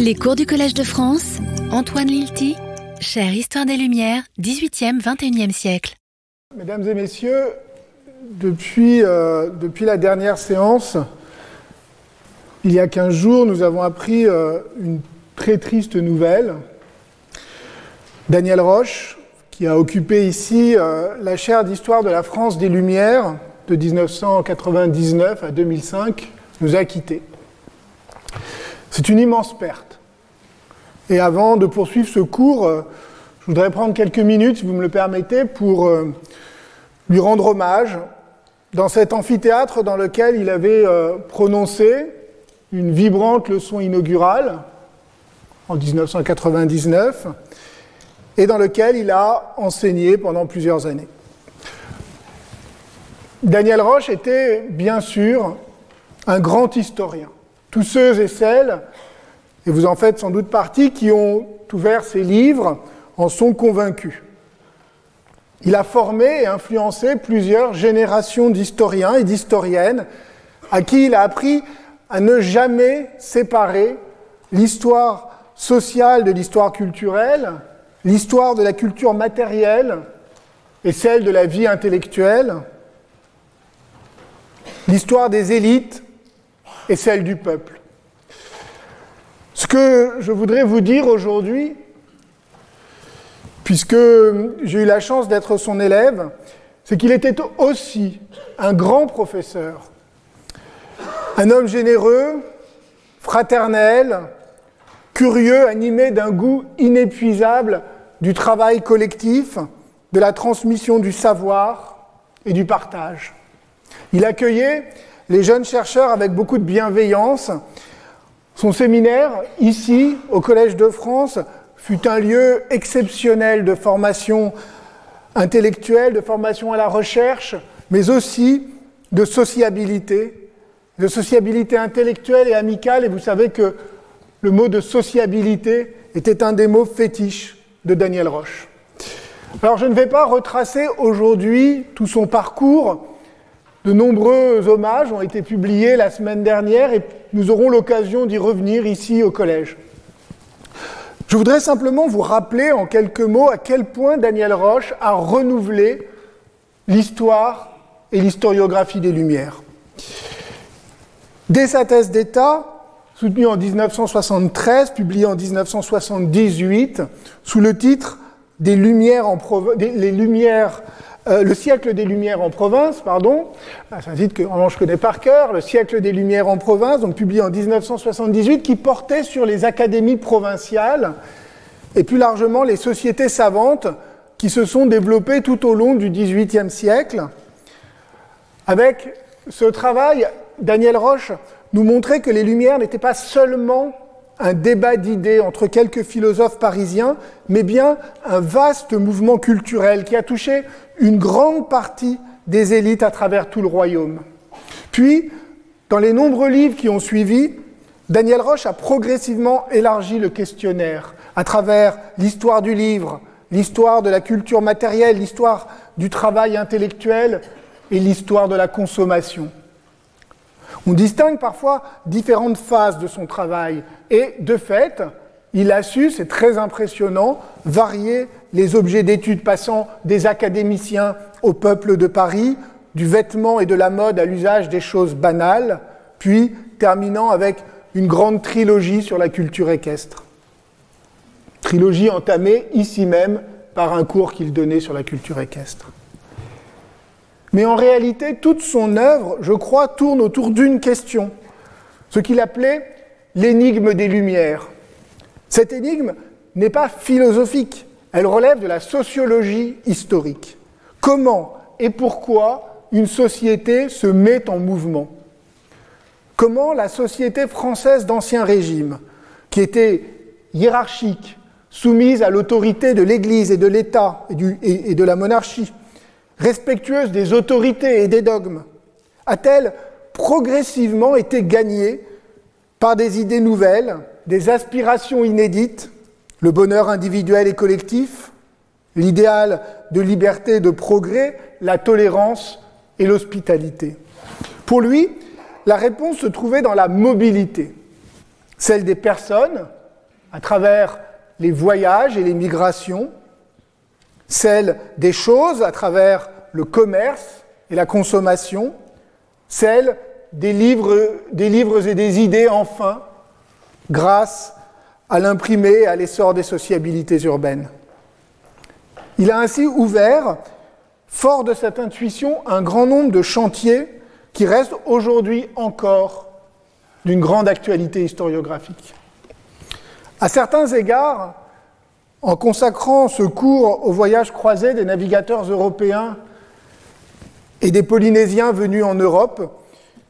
Les cours du Collège de France, Antoine Lilti, chère Histoire des Lumières, 18e, 21e siècle. Mesdames et messieurs, depuis, euh, depuis la dernière séance, il y a 15 jours, nous avons appris euh, une très triste nouvelle. Daniel Roche, qui a occupé ici euh, la chaire d'histoire de la France des Lumières de 1999 à 2005, nous a quittés. C'est une immense perte. Et avant de poursuivre ce cours, euh, je voudrais prendre quelques minutes, si vous me le permettez, pour euh, lui rendre hommage dans cet amphithéâtre dans lequel il avait euh, prononcé une vibrante leçon inaugurale en 1999 et dans lequel il a enseigné pendant plusieurs années. Daniel Roche était bien sûr un grand historien. Tous ceux et celles, et vous en faites sans doute partie, qui ont ouvert ses livres en sont convaincus. Il a formé et influencé plusieurs générations d'historiens et d'historiennes à qui il a appris à ne jamais séparer l'histoire sociale de l'histoire culturelle, l'histoire de la culture matérielle et celle de la vie intellectuelle, l'histoire des élites et celle du peuple. Ce que je voudrais vous dire aujourd'hui, puisque j'ai eu la chance d'être son élève, c'est qu'il était aussi un grand professeur, un homme généreux, fraternel, curieux, animé d'un goût inépuisable du travail collectif, de la transmission du savoir et du partage. Il accueillait les jeunes chercheurs avec beaucoup de bienveillance. Son séminaire, ici, au Collège de France, fut un lieu exceptionnel de formation intellectuelle, de formation à la recherche, mais aussi de sociabilité, de sociabilité intellectuelle et amicale. Et vous savez que le mot de sociabilité était un des mots fétiches de Daniel Roche. Alors je ne vais pas retracer aujourd'hui tout son parcours, de nombreux hommages ont été publiés la semaine dernière et nous aurons l'occasion d'y revenir ici au collège. Je voudrais simplement vous rappeler en quelques mots à quel point Daniel Roche a renouvelé l'histoire et l'historiographie des Lumières. Dès sa thèse d'État, soutenue en 1973, publiée en 1978, sous le titre Des Lumières en les Lumières euh, le siècle des Lumières en province, pardon, c'est un titre que je connais par cœur, le siècle des Lumières en province, donc publié en 1978, qui portait sur les académies provinciales et plus largement les sociétés savantes qui se sont développées tout au long du XVIIIe siècle. Avec ce travail, Daniel Roche nous montrait que les Lumières n'étaient pas seulement un débat d'idées entre quelques philosophes parisiens, mais bien un vaste mouvement culturel qui a touché une grande partie des élites à travers tout le royaume. Puis, dans les nombreux livres qui ont suivi, Daniel Roche a progressivement élargi le questionnaire à travers l'histoire du livre, l'histoire de la culture matérielle, l'histoire du travail intellectuel et l'histoire de la consommation. On distingue parfois différentes phases de son travail et, de fait, il a su, c'est très impressionnant, varier les objets d'études passant des académiciens au peuple de Paris, du vêtement et de la mode à l'usage des choses banales, puis terminant avec une grande trilogie sur la culture équestre. Trilogie entamée ici même par un cours qu'il donnait sur la culture équestre. Mais en réalité, toute son œuvre, je crois, tourne autour d'une question, ce qu'il appelait l'énigme des Lumières. Cette énigme n'est pas philosophique, elle relève de la sociologie historique. Comment et pourquoi une société se met en mouvement? Comment la société française d'Ancien Régime, qui était hiérarchique, soumise à l'autorité de l'Église et de l'État et, de la monarchie, respectueuse des autorités et des dogmes, a-t-elle progressivement été gagnée par des idées nouvelles, des aspirations inédites, le bonheur individuel et collectif, l'idéal de liberté et de progrès, la tolérance et l'hospitalité. Pour lui, la réponse se trouvait dans la mobilité, celle des personnes à travers les voyages et les migrations, celle des choses à travers le commerce et la consommation, celle des livres, et des idées enfin, grâce à l'imprimé et à l'essor des sociabilités urbaines. Il a ainsi ouvert, fort de cette intuition, un grand nombre de chantiers qui restent aujourd'hui encore d'une grande actualité historiographique. À certains égards, en consacrant ce cours au voyage croisé des navigateurs européens et des Polynésiens venus en Europe,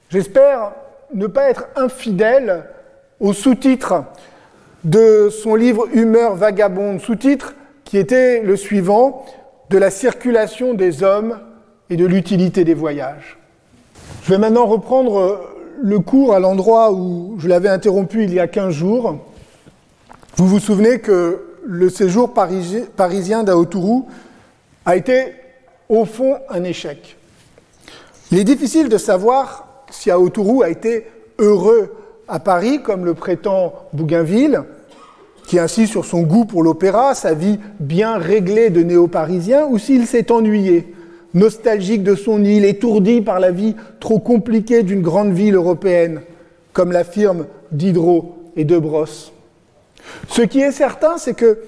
j'espère ne pas être infidèle au sous-titre de son livre Humeur vagabonde, sous-titre qui était le suivant, de la circulation des hommes et de l'utilité des voyages. Je vais maintenant reprendre le cours à l'endroit où je l'avais interrompu il y a 15 jours. Vous vous souvenez que le séjour parisien d'Aotourou a été au fond un échec. Il est difficile de savoir si Aotourou a été heureux à Paris, comme le prétend Bougainville, qui insiste sur son goût pour l'opéra, sa vie bien réglée de néo-parisien, ou s'il s'est ennuyé, nostalgique de son île, étourdi par la vie trop compliquée d'une grande ville européenne, comme l'affirment Diderot et De Brosse. Ce qui est certain, c'est que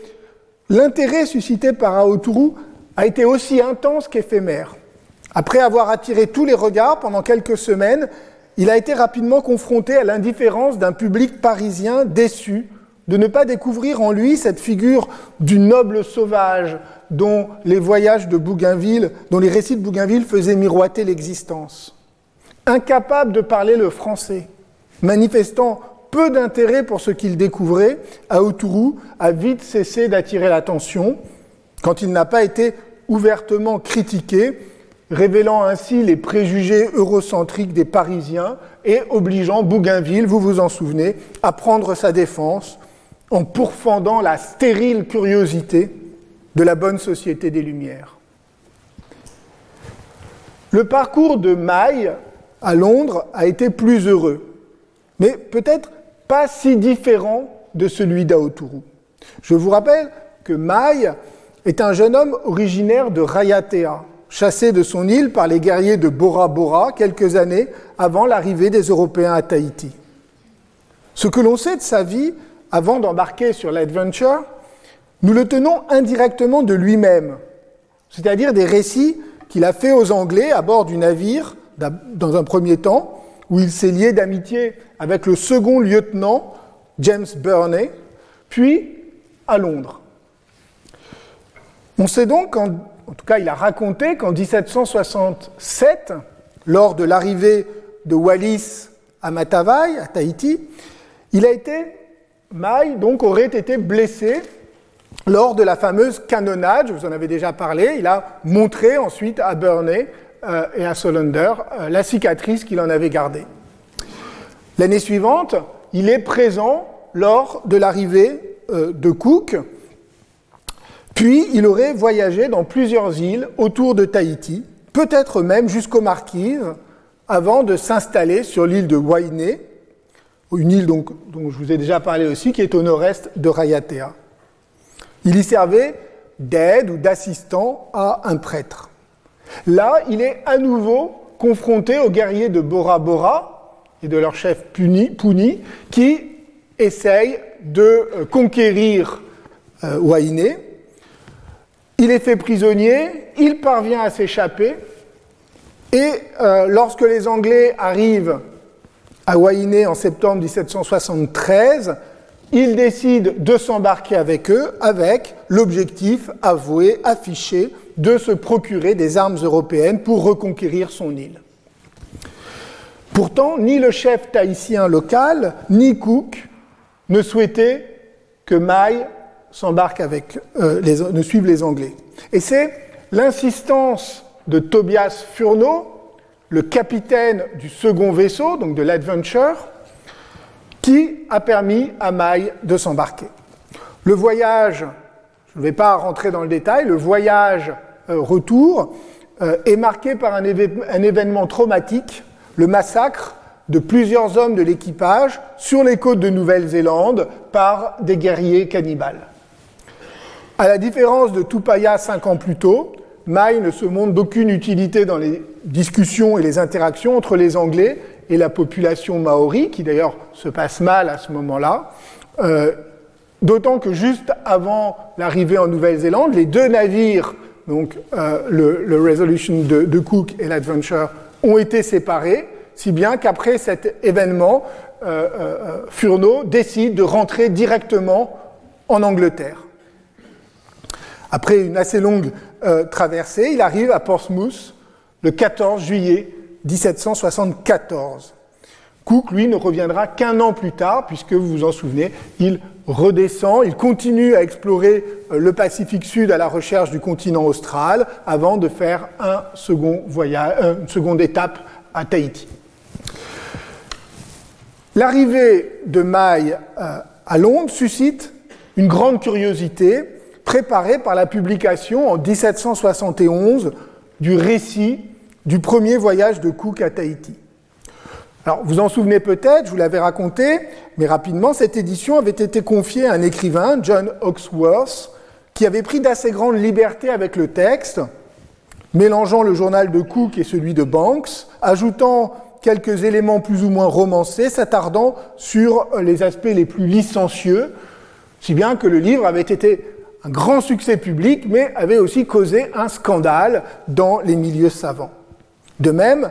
l'intérêt suscité par Aotourou a été aussi intense qu'éphémère. Après avoir attiré tous les regards pendant quelques semaines, il a été rapidement confronté à l'indifférence d'un public parisien déçu de ne pas découvrir en lui cette figure du noble sauvage dont les voyages de Bougainville, dont les récits de Bougainville faisaient miroiter l'existence. Incapable de parler le français, manifestant peu d'intérêt pour ce qu'il découvrait, Aotourou a vite cessé d'attirer l'attention quand il n'a pas été ouvertement critiqué, révélant ainsi les préjugés eurocentriques des Parisiens et obligeant Bougainville, vous vous en souvenez, à prendre sa défense en pourfendant la stérile curiosité de la bonne société des Lumières. Le parcours de Maille à Londres a été plus heureux, mais peut-être pas si différent de celui d'Aotourou. Je vous rappelle que Maï est un jeune homme originaire de Rayatea, chassé de son île par les guerriers de Bora Bora quelques années avant l'arrivée des Européens à Tahiti. Ce que l'on sait de sa vie avant d'embarquer sur l'Adventure, nous le tenons indirectement de lui-même, c'est-à-dire des récits qu'il a faits aux Anglais à bord du navire dans un premier temps, où il s'est lié d'amitié avec le second lieutenant James Burney, puis à Londres. On sait donc, en, tout cas il a raconté qu'en 1767, lors de l'arrivée de Wallis à Matavai, à Tahiti, il a été, Maï donc aurait été blessé lors de la fameuse canonnade, je vous en avais déjà parlé, il a montré ensuite à Burney euh, et à Solander euh, la cicatrice qu'il en avait gardée. L'année suivante, il est présent lors de l'arrivée euh, de Cook, puis il aurait voyagé dans plusieurs îles autour de Tahiti, peut-être même jusqu'aux Marquises, avant de s'installer sur l'île de Wainé, une île dont je vous ai déjà parlé aussi, qui est au nord-est de Rayatea. Il y servait d'aide ou d'assistant à un prêtre. Là, il est à nouveau confronté aux guerriers de Bora Bora et de leur chef Puni, qui essayent de euh, conquérir euh, Wainé. Il est fait prisonnier, il parvient à s'échapper, et euh, lorsque les Anglais arrivent à Wainé en septembre 1773, il décide de s'embarquer avec eux avec l'objectif avoué, affiché, de se procurer des armes européennes pour reconquérir son île. Pourtant, ni le chef tahitien local, ni Cook ne souhaitaient que Maille s'embarque avec, euh, les, ne suive les Anglais. Et c'est l'insistance de Tobias Furneaux, le capitaine du second vaisseau, donc de l'Adventure, qui a permis à Maille de s'embarquer. Le voyage, je ne vais pas rentrer dans le détail, le voyage euh, retour euh, est marqué par un, événement traumatique, le massacre de plusieurs hommes de l'équipage sur les côtes de Nouvelle-Zélande par des guerriers cannibales. À la différence de Tupaya cinq ans plus tôt, Mai ne se montre d'aucune utilité dans les discussions et les interactions entre les Anglais et la population maori, qui d'ailleurs se passe mal à ce moment-là. Euh, d'autant que juste avant l'arrivée en Nouvelle-Zélande, les deux navires, donc euh, le, Resolution de Cook et l'Adventure, ont été séparés si bien qu'après cet événement, euh, Furneaux décide de rentrer directement en Angleterre. Après une assez longue traversée, il arrive à Portsmouth le 14 juillet 1774. Cook, lui, ne reviendra qu'un an plus tard, puisque vous vous en souvenez, il redescend, il continue à explorer le Pacifique Sud à la recherche du continent austral, avant de faire voyage, une seconde étape à Tahiti. L'arrivée de Maille euh, à Londres suscite une grande curiosité préparée par la publication en 1771 du récit du premier voyage de Cook à Tahiti. Alors, vous en souvenez peut-être, je vous l'avais raconté, mais rapidement, cette édition avait été confiée à un écrivain, John Oxworth, qui avait pris d'assez grandes libertés avec le texte, mélangeant le journal de Cook et celui de Banks, ajoutant quelques éléments plus ou moins romancés, s'attardant sur les aspects les plus licencieux, si bien que le livre avait été un grand succès public, mais avait aussi causé un scandale dans les milieux savants. De même,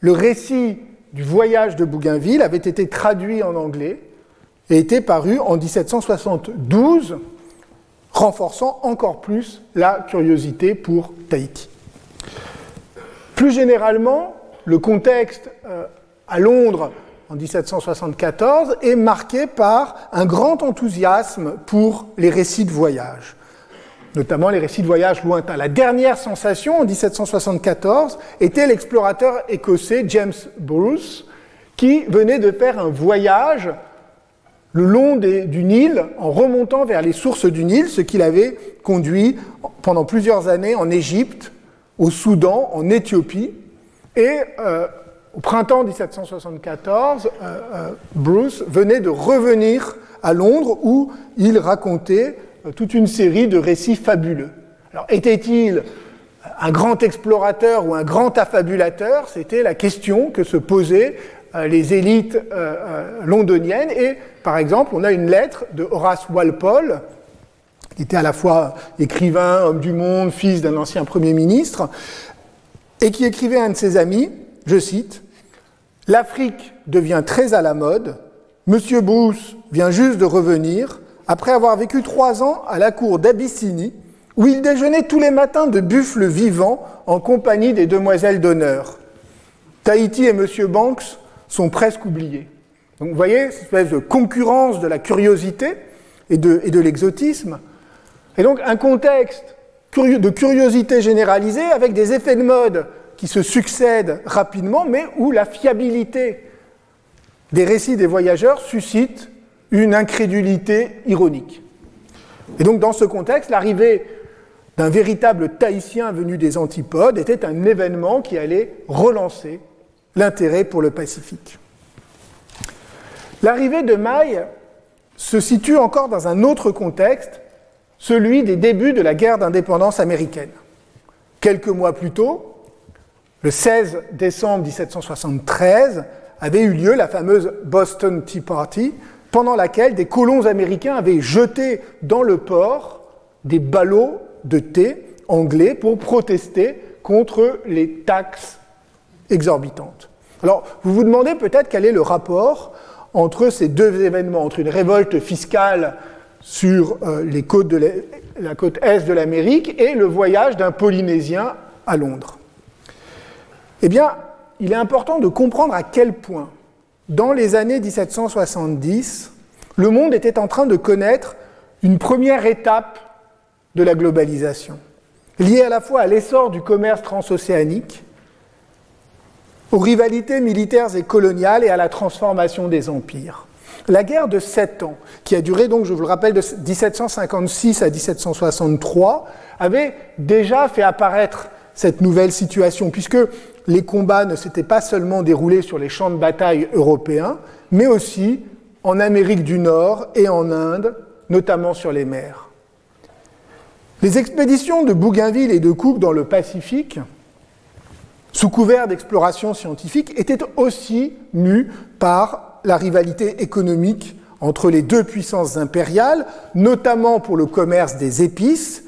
le récit du voyage de Bougainville avait été traduit en anglais et était paru en 1772, renforçant encore plus la curiosité pour Tahiti. Plus généralement, le contexte euh, à Londres en 1774 est marqué par un grand enthousiasme pour les récits de voyage, notamment les récits de voyage lointains. La dernière sensation en 1774 était l'explorateur écossais James Bruce, qui venait de faire un voyage le long du Nil en remontant vers les sources du Nil, ce qu'il avait conduit pendant plusieurs années en Égypte, au Soudan, en Éthiopie, et euh, au printemps 1774, euh, euh, Bruce venait de revenir à Londres où il racontait toute une série de récits fabuleux. Alors était-il un grand explorateur ou un grand affabulateur? C'était la question que se posaient les élites londoniennes. Et par exemple, on a une lettre de Horace Walpole, qui était à la fois écrivain, homme du monde, fils d'un ancien Premier ministre, et qui écrivait à un de ses amis, je cite, L'Afrique devient très à la mode, Monsieur Bruce vient juste de revenir, après avoir vécu trois ans à la cour d'Abyssinie, où il déjeunait tous les matins de buffles vivants en compagnie des demoiselles d'honneur. Tahiti et Monsieur Banks sont presque oubliés. Donc vous voyez, cette espèce de concurrence de la curiosité et de, et de l'exotisme. Et donc un contexte de curiosité généralisée avec des effets de mode qui se succèdent rapidement, mais où la fiabilité des récits des voyageurs suscite une incrédulité ironique. Et donc dans ce contexte, l'arrivée d'un véritable Tahitien venu des antipodes était un événement qui allait relancer l'intérêt pour le Pacifique. L'arrivée de Maille se situe encore dans un autre contexte celui des débuts de la guerre d'indépendance américaine. Quelques mois plus tôt, le 16 décembre 1773, avait eu lieu la fameuse Boston Tea Party, pendant laquelle des colons américains avaient jeté dans le port des ballots de thé anglais pour protester contre les taxes exorbitantes. Alors, vous vous demandez peut-être quel est le rapport entre ces deux événements, entre une révolte fiscale sur euh, la, côte est de l'Amérique et le voyage d'un Polynésien à Londres. Eh bien, il est important de comprendre à quel point, dans les années 1770, le monde était en train de connaître une première étape de la globalisation, liée à la fois à l'essor du commerce transocéanique, aux rivalités militaires et coloniales et à la transformation des empires. La guerre de sept ans, qui a duré donc, je vous le rappelle, de 1756 à 1763, avait déjà fait apparaître cette nouvelle situation, puisque les combats ne s'étaient pas seulement déroulés sur les champs de bataille européens, mais aussi en Amérique du Nord et en Inde, notamment sur les mers. Les expéditions de Bougainville et de Cook dans le Pacifique, sous couvert d'exploration scientifique, étaient aussi mues par la rivalité économique entre les deux puissances impériales, notamment pour le commerce des épices,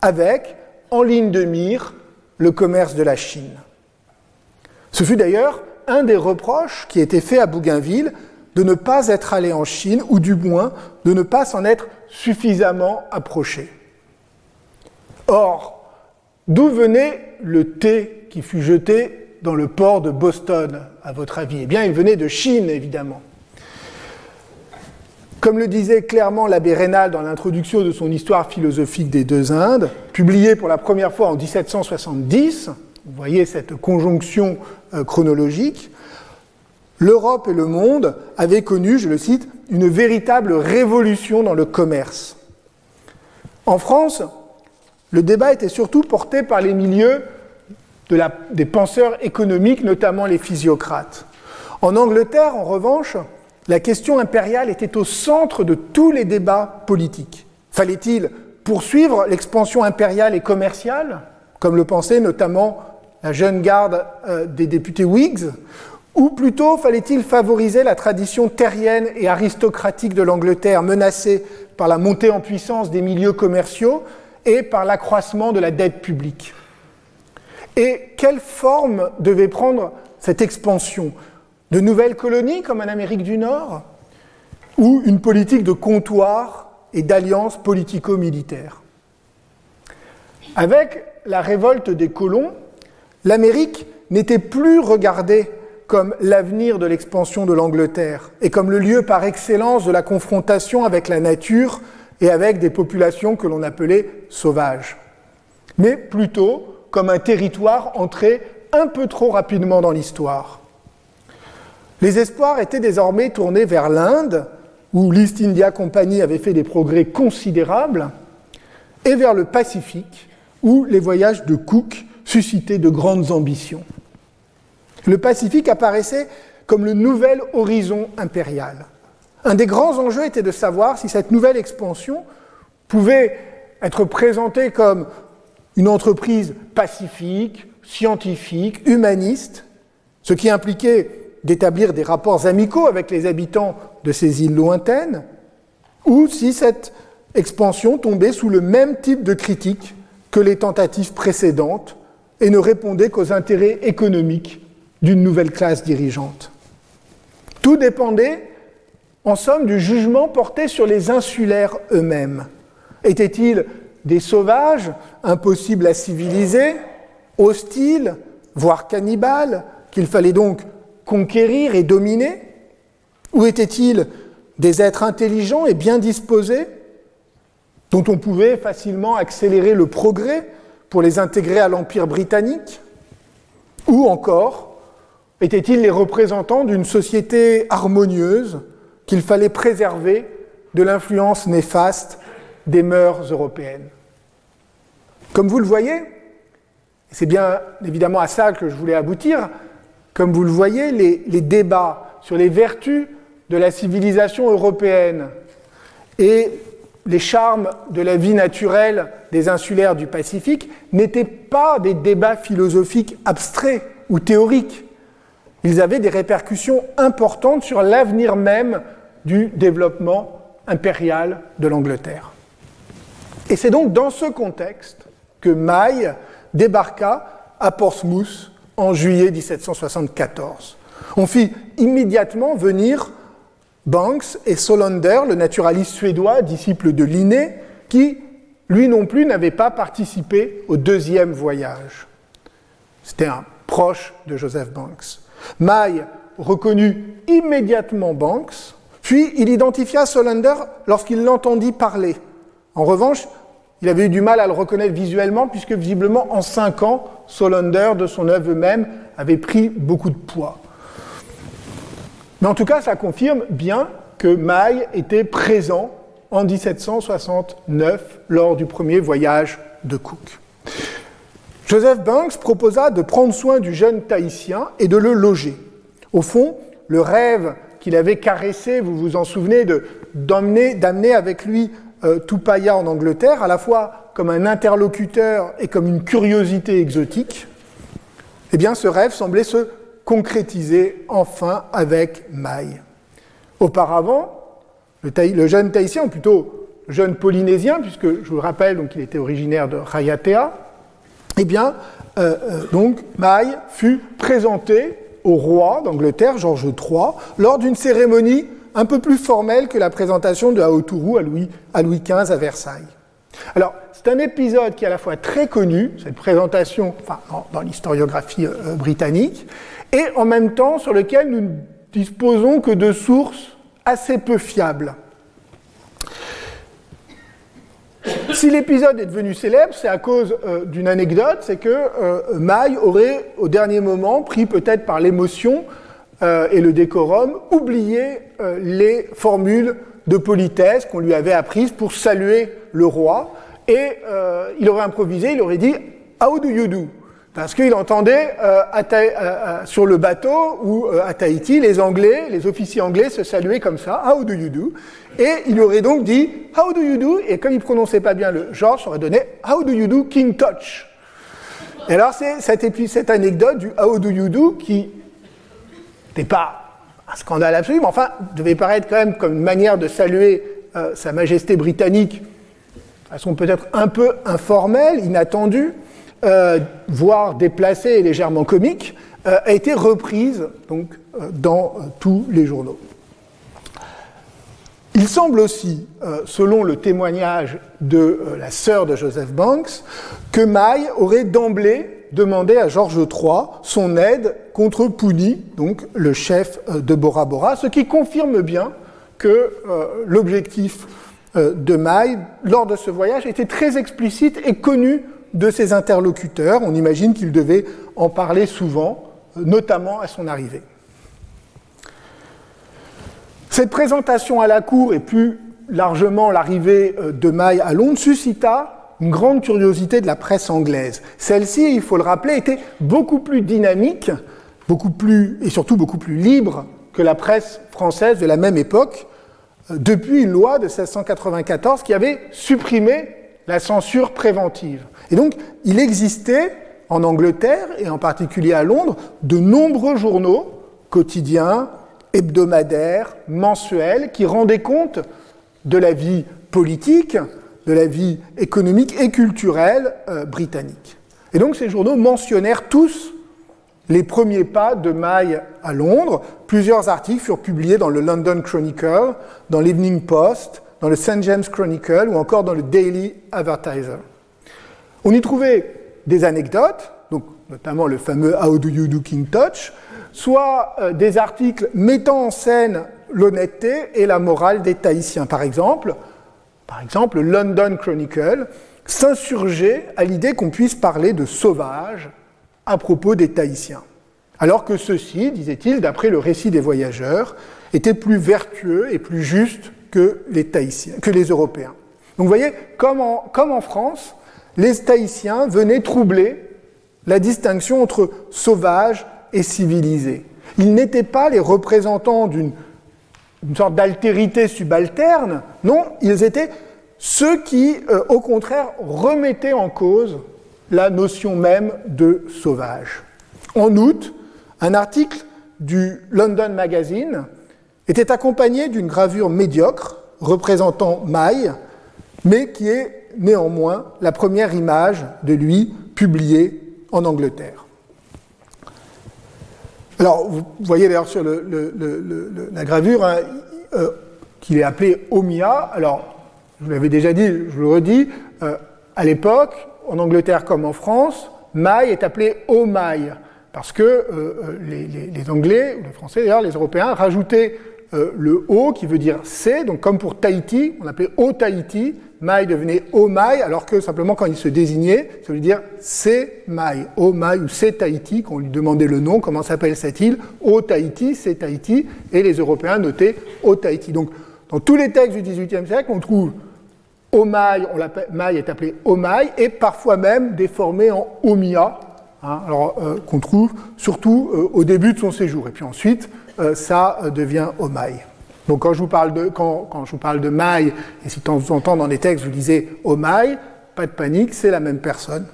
avec, en ligne de mire, le commerce de la Chine. Ce fut d'ailleurs un des reproches qui était fait à Bougainville de ne pas être allé en Chine, ou du moins de ne pas s'en être suffisamment approché. Or, d'où venait le thé qui fut jeté dans le port de Boston, à votre avis? Eh bien, il venait de Chine, évidemment. Comme le disait clairement l'abbé Rénal dans l'introduction de son Histoire philosophique des deux Indes, publiée pour la première fois en 1770, vous voyez cette conjonction chronologique, l'Europe et le monde avaient connu, je le cite, une véritable révolution dans le commerce. En France, le débat était surtout porté par les milieux des penseurs économiques, notamment les physiocrates. En Angleterre, en revanche, la question impériale était au centre de tous les débats politiques. Fallait-il poursuivre l'expansion impériale et commerciale, comme le pensait notamment la jeune garde euh, des députés Whigs, ou plutôt fallait-il favoriser la tradition terrienne et aristocratique de l'Angleterre menacée par la montée en puissance des milieux commerciaux et par l'accroissement de la dette publique? Et quelle forme devait prendre cette expansion? De nouvelles colonies comme en Amérique du Nord, ou une politique de comptoir et d'alliance politico-militaire? Avec la révolte des colons, l'Amérique n'était plus regardée comme l'avenir de l'expansion de l'Angleterre et comme le lieu par excellence de la confrontation avec la nature et avec des populations que l'on appelait sauvages, mais plutôt comme un territoire entré un peu trop rapidement dans l'histoire. Les espoirs étaient désormais tournés vers l'Inde, où l'East India Company avait fait des progrès considérables, et vers le Pacifique, où les voyages de Cook suscitaient de grandes ambitions. Le Pacifique apparaissait comme le nouvel horizon impérial. Un des grands enjeux était de savoir si cette nouvelle expansion pouvait être présentée comme une entreprise pacifique, scientifique, humaniste, ce qui impliquait d'établir des rapports amicaux avec les habitants de ces îles lointaines, ou si cette expansion tombait sous le même type de critique que les tentatives précédentes et ne répondait qu'aux intérêts économiques d'une nouvelle classe dirigeante. Tout dépendait, en somme, du jugement porté sur les insulaires eux-mêmes. Étaient-ils des sauvages, impossibles à civiliser, hostiles, voire cannibales, qu'il fallait donc conquérir et dominer? Ou étaient-ils des êtres intelligents et bien disposés, dont on pouvait facilement accélérer le progrès pour les intégrer à l'Empire britannique Ou encore, étaient-ils les représentants d'une société harmonieuse qu'il fallait préserver de l'influence néfaste des mœurs européennes? Comme vous le voyez, c'est bien évidemment à ça que je voulais aboutir, comme vous le voyez, les, débats sur les vertus de la civilisation européenne et les charmes de la vie naturelle des insulaires du Pacifique n'étaient pas des débats philosophiques abstraits ou théoriques. Ils avaient des répercussions importantes sur l'avenir même du développement impérial de l'Angleterre. Et c'est donc dans ce contexte que Maille débarqua à Portsmouth en juillet 1774. On fit immédiatement venir Banks et Solander, le naturaliste suédois, disciple de Linné, qui, lui non plus, n'avait pas participé au deuxième voyage. C'était un proche de Joseph Banks. May reconnut immédiatement Banks, puis il identifia Solander lorsqu'il l'entendit parler. En revanche, il avait eu du mal à le reconnaître visuellement, puisque visiblement, en cinq ans, Solander, de son œuvre même, avait pris beaucoup de poids. Mais en tout cas, ça confirme bien que Maille était présent en 1769 lors du premier voyage de Cook. Joseph Banks proposa de prendre soin du jeune Tahitien et de le loger. Au fond, le rêve qu'il avait caressé, vous vous en souvenez, d'amener avec lui euh, Tupaya en Angleterre, à la fois comme un interlocuteur et comme une curiosité exotique, eh bien ce rêve semblait se concrétiser enfin avec Maï. Auparavant, le, jeune Tahitien, ou plutôt le jeune Polynésien, puisque je vous le rappelle, donc, il était originaire de Rayatea, eh bien, euh, euh, donc Maï fut présenté au roi d'Angleterre, Georges III, lors d'une cérémonie un peu plus formelle que la présentation de Louis, à Louis XV à Versailles. Alors, c'est un épisode qui est à la fois très connu, cette présentation enfin, dans, l'historiographie euh, britannique, et en même temps sur lequel nous ne disposons que de sources assez peu fiables. Si l'épisode est devenu célèbre, c'est à cause euh, d'une anecdote, c'est que euh, Maï aurait, au dernier moment, pris peut-être par l'émotion euh, et le décorum, oublié les formules de politesse qu'on lui avait apprises pour saluer le roi, et il aurait improvisé, il aurait dit How do you do? Parce qu'il entendait euh, euh, euh, sur le bateau ou à Tahiti, les Anglais, les officiers anglais se saluaient comme ça, How do you do? Et il aurait donc dit How do you do? Et comme il prononçait pas bien le George, aurait donné How do you do King Touch? Et alors c'est cette, cette, anecdote du How do you do qui n'était pas un scandale absolu, mais enfin devait paraître quand même comme une manière de saluer Sa Majesté britannique, de façon peut-être un peu informelle, inattendue. Euh, voire déplacée et légèrement comique, euh, a été reprise donc, euh, dans tous les journaux. Il semble aussi, selon le témoignage de la sœur de Joseph Banks, que Maï aurait d'emblée demandé à Georges III son aide contre Pouni, donc le chef de Bora Bora, ce qui confirme bien que l'objectif de Maï lors de ce voyage était très explicite et connu de ses interlocuteurs. On imagine qu'il devait en parler souvent, notamment à son arrivée. Cette présentation à la cour et plus largement l'arrivée euh, de Maille à Londres suscita une grande curiosité de la presse anglaise. Celle-ci, il faut le rappeler, était beaucoup plus dynamique, beaucoup plus et surtout beaucoup plus libre que la presse française de la même époque, euh, depuis une loi de 1694 qui avait supprimé la censure préventive. Et donc, il existait en Angleterre, et en particulier à Londres, de nombreux journaux quotidiens, hebdomadaires, mensuels, qui rendaient compte de la vie politique, de la vie économique et culturelle euh, britannique. Et donc ces journaux mentionnèrent tous les premiers pas de Maille à Londres. Plusieurs articles furent publiés dans le London Chronicle, dans l'Evening Post, dans le St. James Chronicle ou encore dans le Daily Advertiser. On y trouvait des anecdotes, notamment le fameux How do you do King Touch, soit euh, des articles mettant en scène l'honnêteté et la morale des Tahitiens. Par exemple, par exemple, le London Chronicle s'insurgeait à l'idée qu'on puisse parler de sauvage à propos des Tahitiens. Alors que ceux-ci, disait-il, d'après le récit des voyageurs, étaient plus vertueux et plus justes que les Tahitiens, que les Européens. Donc vous voyez, comme en France, les Tahitiens venaient troubler la distinction entre sauvage et civilisé. Ils n'étaient pas les représentants d'une sorte d'altérité subalterne, non, ils étaient ceux qui, euh, au contraire, remettaient en cause la notion même de sauvage. En août, un article du London Magazine était accompagné d'une gravure médiocre représentant Maï, mais qui est néanmoins la première image de lui publiée en Angleterre. Alors, vous voyez d'ailleurs sur la gravure hein, euh, qu'il est appelé Omia. Alors, je vous l'avais déjà dit, je le redis, euh, à l'époque, en Angleterre comme en France, Maï est appelé Omaï, parce que euh, les, les, Anglais, ou les Français d'ailleurs, les Européens, rajoutaient le O qui veut dire C, donc comme pour Tahiti, on appelait O Tahiti, Mai devenait O Mai, alors que simplement quand il se désignait, ça veut dire c'est Mai, O Mai ou c'est Tahiti, quand on lui demandait le nom, comment s'appelle cette île, O Tahiti, c'est Tahiti, et les Européens notaient O Tahiti. Donc dans tous les textes du XVIIIe siècle, on trouve Omaï, Maï est appelé Omaï, et parfois même déformé en Omia, hein, euh, qu'on trouve surtout euh, au début de son séjour. Et puis ensuite, euh, ça devient Omaï. Donc quand je vous parle de, quand, je vous parle de Maï, et si de temps en temps dans les textes vous lisez Omaï, pas de panique, c'est la même personne.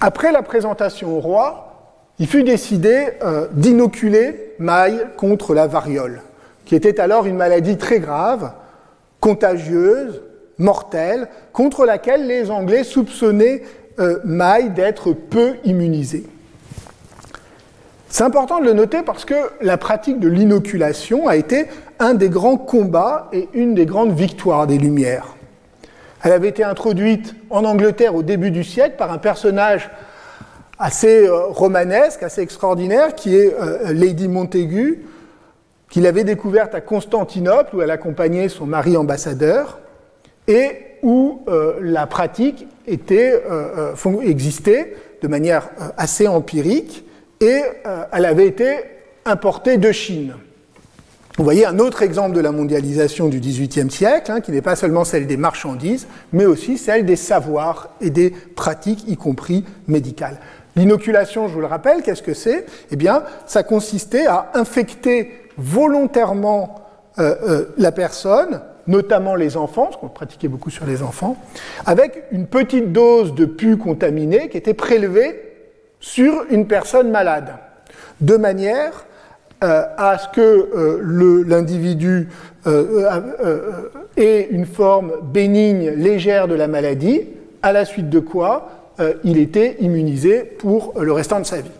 Après la présentation au roi, il fut décidé d'inoculer Maï contre la variole, qui était alors une maladie très grave, contagieuse, mortelle, contre laquelle les Anglais soupçonnaient euh, Maille d'être peu immunisé. C'est important de le noter parce que la pratique de l'inoculation a été un des grands combats et une des grandes victoires des Lumières. Elle avait été introduite en Angleterre au début du siècle par un personnage assez euh, romanesque, assez extraordinaire, qui est euh, Lady Montaigu, qu'il avait découverte à Constantinople, où elle accompagnait son mari ambassadeur, et où euh, la pratique existait de manière assez empirique, et elle avait été importée de Chine. Vous voyez un autre exemple de la mondialisation du XVIIIe siècle, hein, qui n'est pas seulement celle des marchandises, mais aussi celle des savoirs et des pratiques, y compris médicales. L'inoculation, je vous le rappelle, qu'est-ce que c'est? Eh bien, ça consistait à infecter volontairement euh, euh, la personne, notamment les enfants, ce qu'on pratiquait beaucoup sur les enfants, avec une petite dose de pu contaminé qui était prélevée sur une personne malade, de manière euh, à ce que l'individu ait une forme bénigne, légère de la maladie, à la suite de quoi il était immunisé pour le restant de sa vie.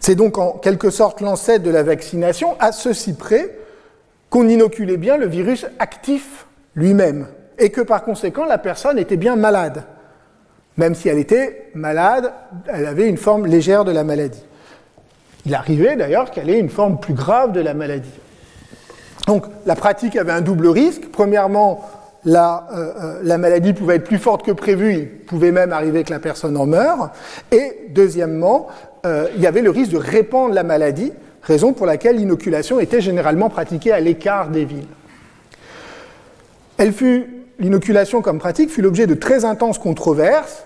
C'est donc en quelque sorte l'ancêtre de la vaccination, à ceci près qu'on inoculait bien le virus actif lui-même, et que par conséquent la personne était bien malade. Même si elle était malade, elle avait une forme légère de la maladie. Il arrivait d'ailleurs qu'elle ait une forme plus grave de la maladie. Donc la pratique avait un double risque. Premièrement, la, euh, euh, la, maladie pouvait être plus forte que prévu, il pouvait même arriver que la personne en meure. Et deuxièmement, euh, il y avait le risque de répandre la maladie, raison pour laquelle l'inoculation était généralement pratiquée à l'écart des villes. Elle fut, l'inoculation comme pratique fut l'objet de très intenses controverses,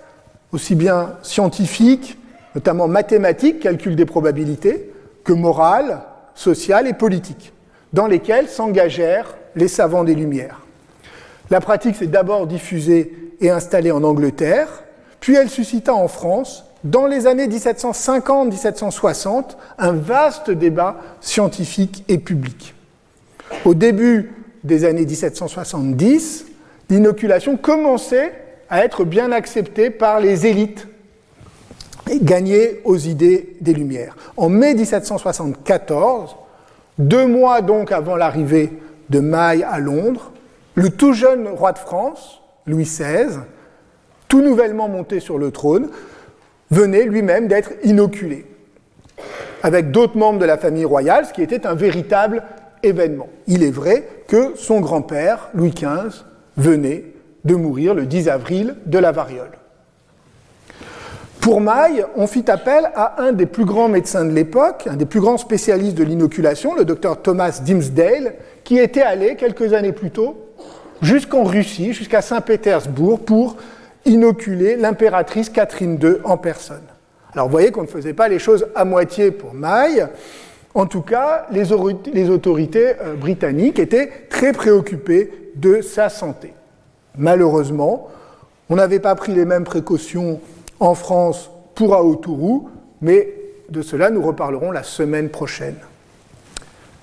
aussi bien scientifiques, notamment mathématiques, calcul des probabilités, que morales, sociales et politiques, dans lesquelles s'engagèrent les savants des Lumières. La pratique s'est d'abord diffusée et installée en Angleterre, puis elle suscita en France dans les années 1750-1760 un vaste débat scientifique et public. Au début des années 1770, l'inoculation commençait à être bien acceptée par les élites et gagnait aux idées des Lumières. En mai 1774, deux mois donc avant l'arrivée de Maille à Londres, le tout jeune roi de France, Louis XVI, tout nouvellement monté sur le trône, venait lui-même d'être inoculé, avec d'autres membres de la famille royale, ce qui était un véritable événement. Il est vrai que son grand-père, Louis XV, venait de mourir le 10 avril de la variole. Pour Maille, on fit appel à un des plus grands médecins de l'époque, un des plus grands spécialistes de l'inoculation, le docteur Thomas Dimsdale, qui était allé quelques années plus tôt jusqu'en Russie, jusqu'à Saint-Pétersbourg, pour inoculer l'impératrice Catherine II en personne. Alors vous voyez qu'on ne faisait pas les choses à moitié pour Maille. En tout cas, les, autorités euh, britanniques étaient très préoccupées de sa santé. Malheureusement, on n'avait pas pris les mêmes précautions en France pour Aotourou, mais de cela nous reparlerons la semaine prochaine.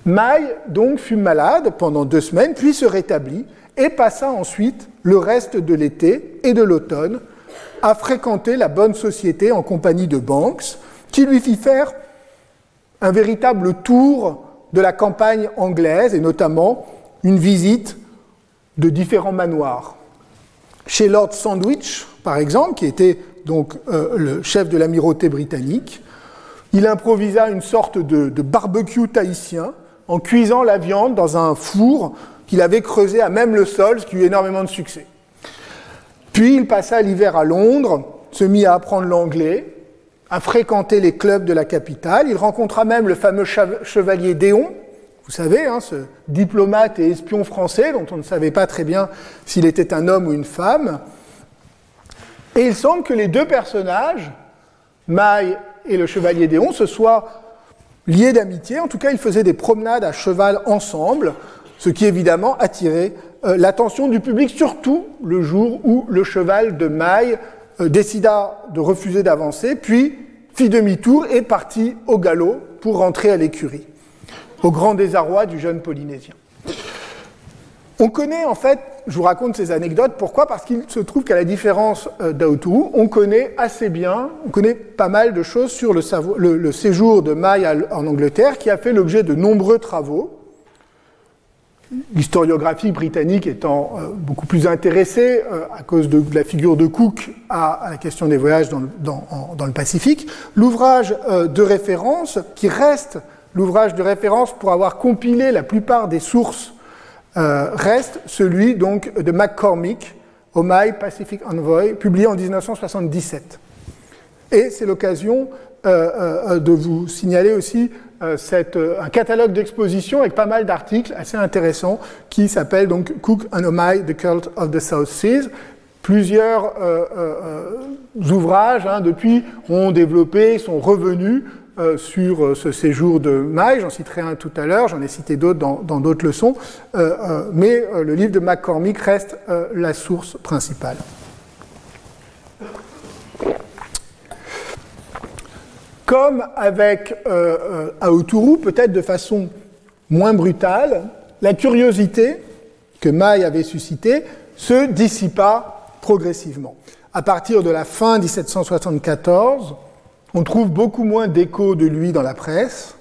Maille donc fut malade pendant deux semaines, puis se rétablit et passa ensuite le reste de l'été et de l'automne à fréquenter la bonne société en compagnie de Banks, qui lui fit faire un véritable tour de la campagne anglaise et notamment une visite de différents manoirs. Chez Lord Sandwich, par exemple, qui était donc euh, le chef de l'amirauté britannique, il improvisa une sorte de, de barbecue tahitien en cuisant la viande dans un four qu'il avait creusé à même le sol, ce qui eut énormément de succès. Puis il passa l'hiver à Londres, se mit à apprendre l'anglais, à fréquenter les clubs de la capitale. Il rencontra même le fameux chevalier Déon, vous savez, hein, ce diplomate et espion français dont on ne savait pas très bien s'il était un homme ou une femme. Et il semble que les deux personnages, Maille et le chevalier Déon, se soient liés d'amitié. En tout cas, ils faisaient des promenades à cheval ensemble, ce qui évidemment attirait euh, l'attention du public, surtout le jour où le cheval de Maille euh, décida de refuser d'avancer, puis fit demi-tour et partit au galop pour rentrer à l'écurie au grand désarroi du jeune Polynésien. On connaît en fait, je vous raconte ces anecdotes, pourquoi? Parce qu'il se trouve qu'à la différence euh, d'Aotourou, on connaît assez bien, on connaît pas mal de choses sur le, séjour de Maille en Angleterre, qui a fait l'objet de nombreux travaux. L'historiographie britannique étant euh, beaucoup plus intéressée, euh, à cause de, la figure de Cook, à, la question des voyages dans le Pacifique. L'ouvrage de référence, qui reste l'ouvrage de référence pour avoir compilé la plupart des sources euh, reste celui donc de McCormick, Omai Pacific Envoy, publié en 1977. Et c'est l'occasion euh, euh, de vous signaler aussi un catalogue d'expositions avec pas mal d'articles assez intéressants qui s'appelle donc Cook and Omai, The Cult of the South Seas. Plusieurs ouvrages hein, depuis ont développé, sont revenus euh, sur euh, ce séjour de Maille, j'en citerai un tout à l'heure, j'en ai cité d'autres dans d'autres leçons, euh, mais le livre de McCormick reste la source principale. Comme avec Aoturu, peut-être de façon moins brutale, la curiosité que Maille avait suscitée se dissipa progressivement. À partir de la fin 1774, on trouve beaucoup moins d'échos de lui dans la presse.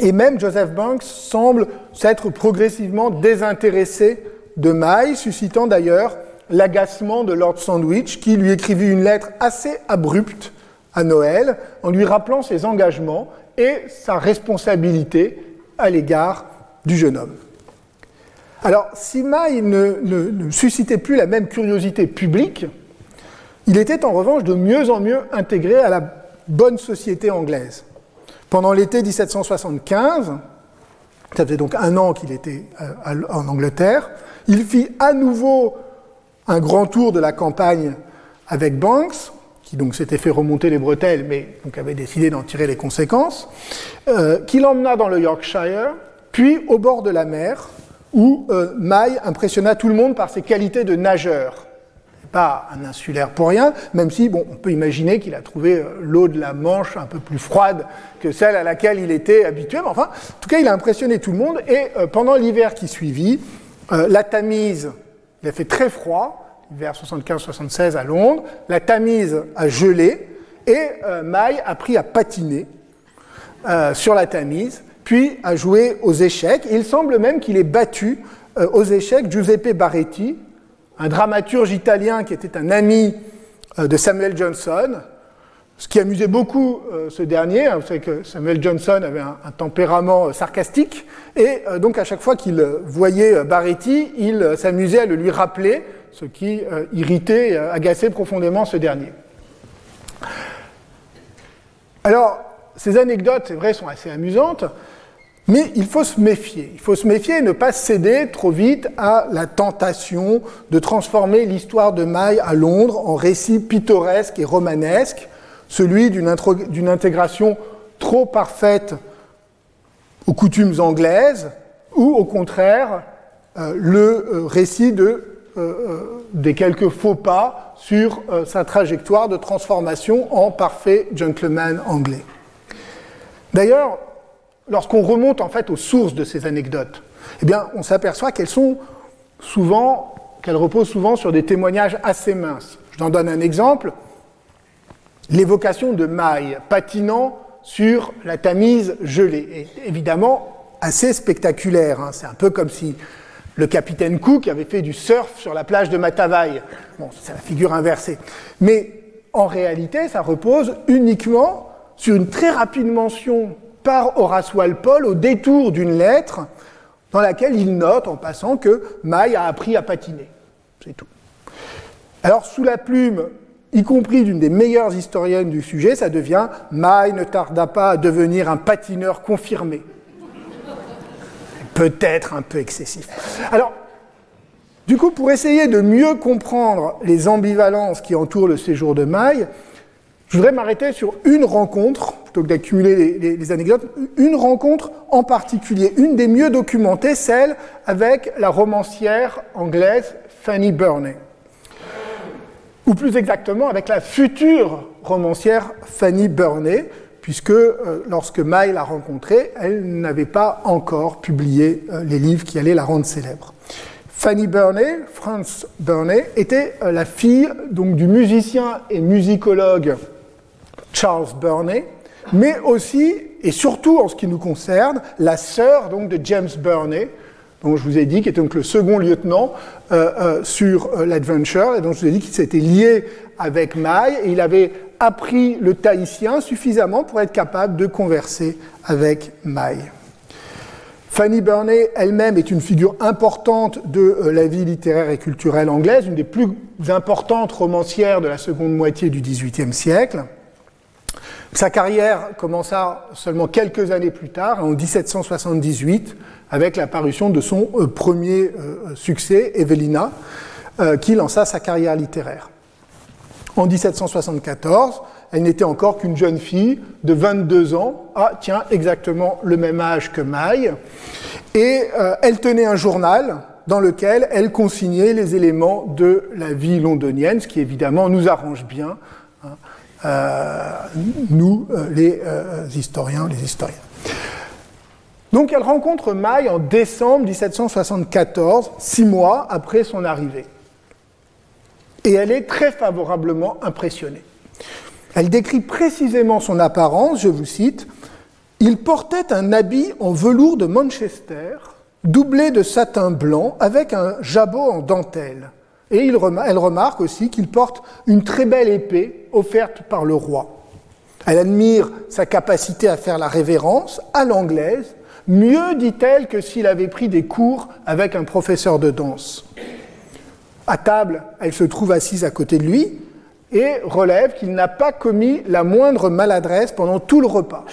Et même Joseph Banks semble s'être progressivement désintéressé de Maille, suscitant d'ailleurs l'agacement de Lord Sandwich, qui lui écrivit une lettre assez abrupte à Noël, en lui rappelant ses engagements et sa responsabilité à l'égard du jeune homme. Alors, si Maille ne, suscitait plus la même curiosité publique, il était en revanche de mieux en mieux intégré à la bonne société anglaise. Pendant l'été 1775, ça faisait donc un an qu'il était euh, en Angleterre, il fit à nouveau un grand tour de la campagne avec Banks, qui donc s'était fait remonter les bretelles, mais donc avait décidé d'en tirer les conséquences, euh, qui l'emmena dans le Yorkshire, puis au bord de la mer, où euh, Maille impressionna tout le monde par ses qualités de nageur pas un insulaire pour rien, même si on peut imaginer qu'il a trouvé euh, l'eau de la Manche un peu plus froide que celle à laquelle il était habitué. Mais enfin, en tout cas, il a impressionné tout le monde. Et euh, pendant l'hiver qui suivit, euh, la Tamise, il a fait très froid, l'hiver 75-76 à Londres. La Tamise a gelé et Maille a appris à patiner sur la Tamise, puis a joué aux échecs. il semble même qu'il ait battu aux échecs Giuseppe Baretti, un dramaturge italien qui était un ami euh, de Samuel Johnson, ce qui amusait beaucoup euh, ce dernier. Hein, vous savez que Samuel Johnson avait un, tempérament euh, sarcastique, et donc à chaque fois qu'il voyait Baretti, il s'amusait à le lui rappeler, ce qui irritait agaçait profondément ce dernier. Alors, ces anecdotes, c'est vrai, sont assez amusantes, mais il faut se méfier. Il faut se méfier et ne pas céder trop vite à la tentation de transformer l'histoire de Maille à Londres en récit pittoresque et romanesque, celui d'une intégration trop parfaite aux coutumes anglaises, ou au contraire euh, le euh, récit de, euh, des quelques faux pas sur sa trajectoire de transformation en parfait gentleman anglais. D'ailleurs, lorsqu'on remonte en fait aux sources de ces anecdotes, eh bien, on s'aperçoit qu'elles sont souvent, qu'elles reposent souvent sur des témoignages assez minces. Je t'en donne un exemple. L'évocation de Maille patinant sur la Tamise gelée est évidemment assez spectaculaire. Hein. C'est un peu comme si le capitaine Cook avait fait du surf sur la plage de Matavai. C'est la figure inversée. Mais en réalité, ça repose uniquement sur une très rapide mention par Horace Walpole au détour d'une lettre dans laquelle il note en passant que Maille a appris à patiner. C'est tout. Alors, sous la plume, y compris d'une des meilleures historiennes du sujet, ça devient Maille ne tarda pas à devenir un patineur confirmé. peut-être un peu excessif. Alors, du coup, pour essayer de mieux comprendre les ambivalences qui entourent le séjour de Maille, je voudrais m'arrêter sur une rencontre, plutôt que d'accumuler les, anecdotes, une rencontre en particulier, une des mieux documentées, celle avec la romancière anglaise Fanny Burney. Ou plus exactement avec la future romancière Fanny Burney, puisque euh, lorsque May l'a rencontrée, elle n'avait pas encore publié euh, les livres qui allaient la rendre célèbre. Fanny Burney, Franz Burney, était euh, la fille donc, du musicien et musicologue Charles Burney, mais aussi et surtout en ce qui nous concerne, la sœur donc de James Burney, dont je vous ai dit, qui était donc le second lieutenant euh, euh, sur euh, l'Adventure, et dont je vous ai dit qu'il s'était lié avec May, et il avait appris le tahitien suffisamment pour être capable de converser avec May. Fanny Burney elle-même est une figure importante de la vie littéraire et culturelle anglaise, une des plus importantes romancières de la seconde moitié du XVIIIe siècle. Sa carrière commença seulement quelques années plus tard, en 1778, avec la parution de son euh, premier euh, succès, Evelina, euh, qui lança sa carrière littéraire. En 1774, elle n'était encore qu'une jeune fille de 22 ans, ah tiens, exactement le même âge que Maille, et elle tenait un journal dans lequel elle consignait les éléments de la vie londonienne, ce qui évidemment nous arrange bien nous, euh, les euh, historiens, les historiens. Donc elle rencontre Maille en décembre 1774, six mois après son arrivée. Et elle est très favorablement impressionnée. Elle décrit précisément son apparence, je vous cite, Il portait un habit en velours de Manchester, doublé de satin blanc, avec un jabot en dentelle. Et elle remarque aussi qu'il porte une très belle épée offerte par le roi. Elle admire sa capacité à faire la révérence à l'anglaise, mieux dit-elle que s'il avait pris des cours avec un professeur de danse. À table, elle se trouve assise à côté de lui et relève qu'il n'a pas commis la moindre maladresse pendant tout le repas.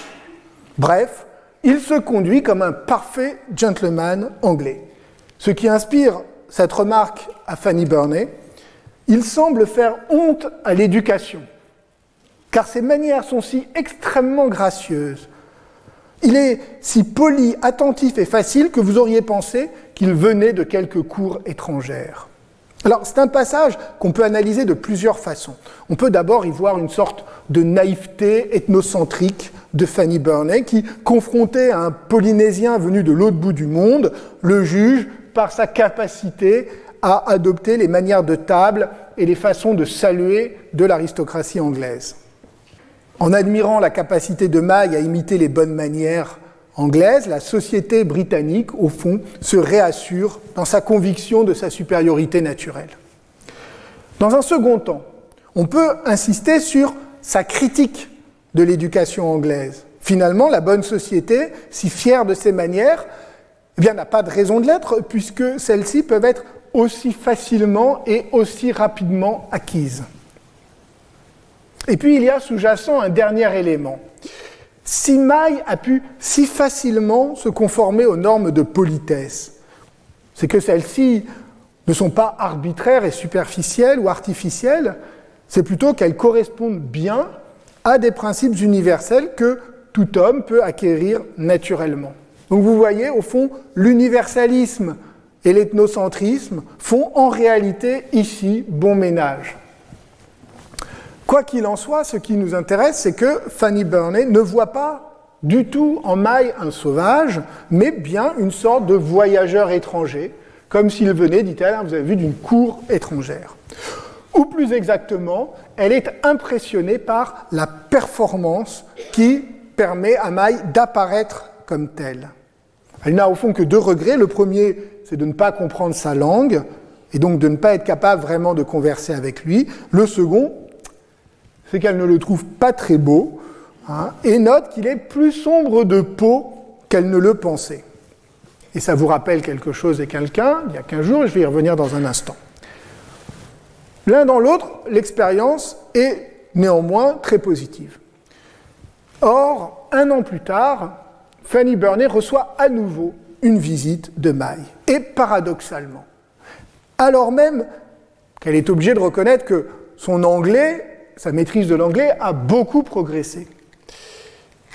Bref, il se conduit comme un parfait gentleman anglais. Ce qui inspire cette remarque à Fanny Burney, il semble faire honte à l'éducation, car ses manières sont si extrêmement gracieuses. Il est si poli, attentif et facile que vous auriez pensé qu'il venait de quelques cours étrangères. Alors c'est un passage qu'on peut analyser de plusieurs façons. On peut d'abord y voir une sorte de naïveté ethnocentrique de Fanny Burney qui, confrontée à un Polynésien venu de l'autre bout du monde, le juge par sa capacité à adopter les manières de table et les façons de saluer de l'aristocratie anglaise. En admirant la capacité de May à imiter les bonnes manières anglaises, la société britannique, au fond, se réassure dans sa conviction de sa supériorité naturelle. Dans un second temps, on peut insister sur sa critique de l'éducation anglaise. Finalement, la bonne société, si fière de ses manières, eh bien, n'a pas de raison de l'être, puisque celles-ci peuvent être aussi facilement et aussi rapidement acquises. Et puis, il y a sous-jacent un dernier élément. Si Maille a pu si facilement se conformer aux normes de politesse, c'est que celles-ci ne sont pas arbitraires et superficielles ou artificielles, c'est plutôt qu'elles correspondent bien à des principes universels que tout homme peut acquérir naturellement. Donc vous voyez, au fond, l'universalisme et l'ethnocentrisme font en réalité ici bon ménage. Quoi qu'il en soit, ce qui nous intéresse, c'est que Fanny Burney ne voit pas du tout en Maille un sauvage, mais bien une sorte de voyageur étranger, comme s'il venait, dit-elle, hein, vous avez vu, d'une cour étrangère. Ou plus exactement, elle est impressionnée par la performance qui permet à Maille d'apparaître comme telle. Elle n'a au fond que deux regrets. Le premier, c'est de ne pas comprendre sa langue et donc de ne pas être capable vraiment de converser avec lui. Le second, c'est qu'elle ne le trouve pas très beau hein, et note qu'il est plus sombre de peau qu'elle ne le pensait. Et ça vous rappelle quelque chose et quelqu'un, il y a 15 jours, je vais y revenir dans un instant. L'un dans l'autre, l'expérience est néanmoins très positive. Or, un an plus tard, Fanny Burney reçoit à nouveau une visite de Maille. Et paradoxalement, alors même qu'elle est obligée de reconnaître que son anglais, sa maîtrise de l'anglais, a beaucoup progressé.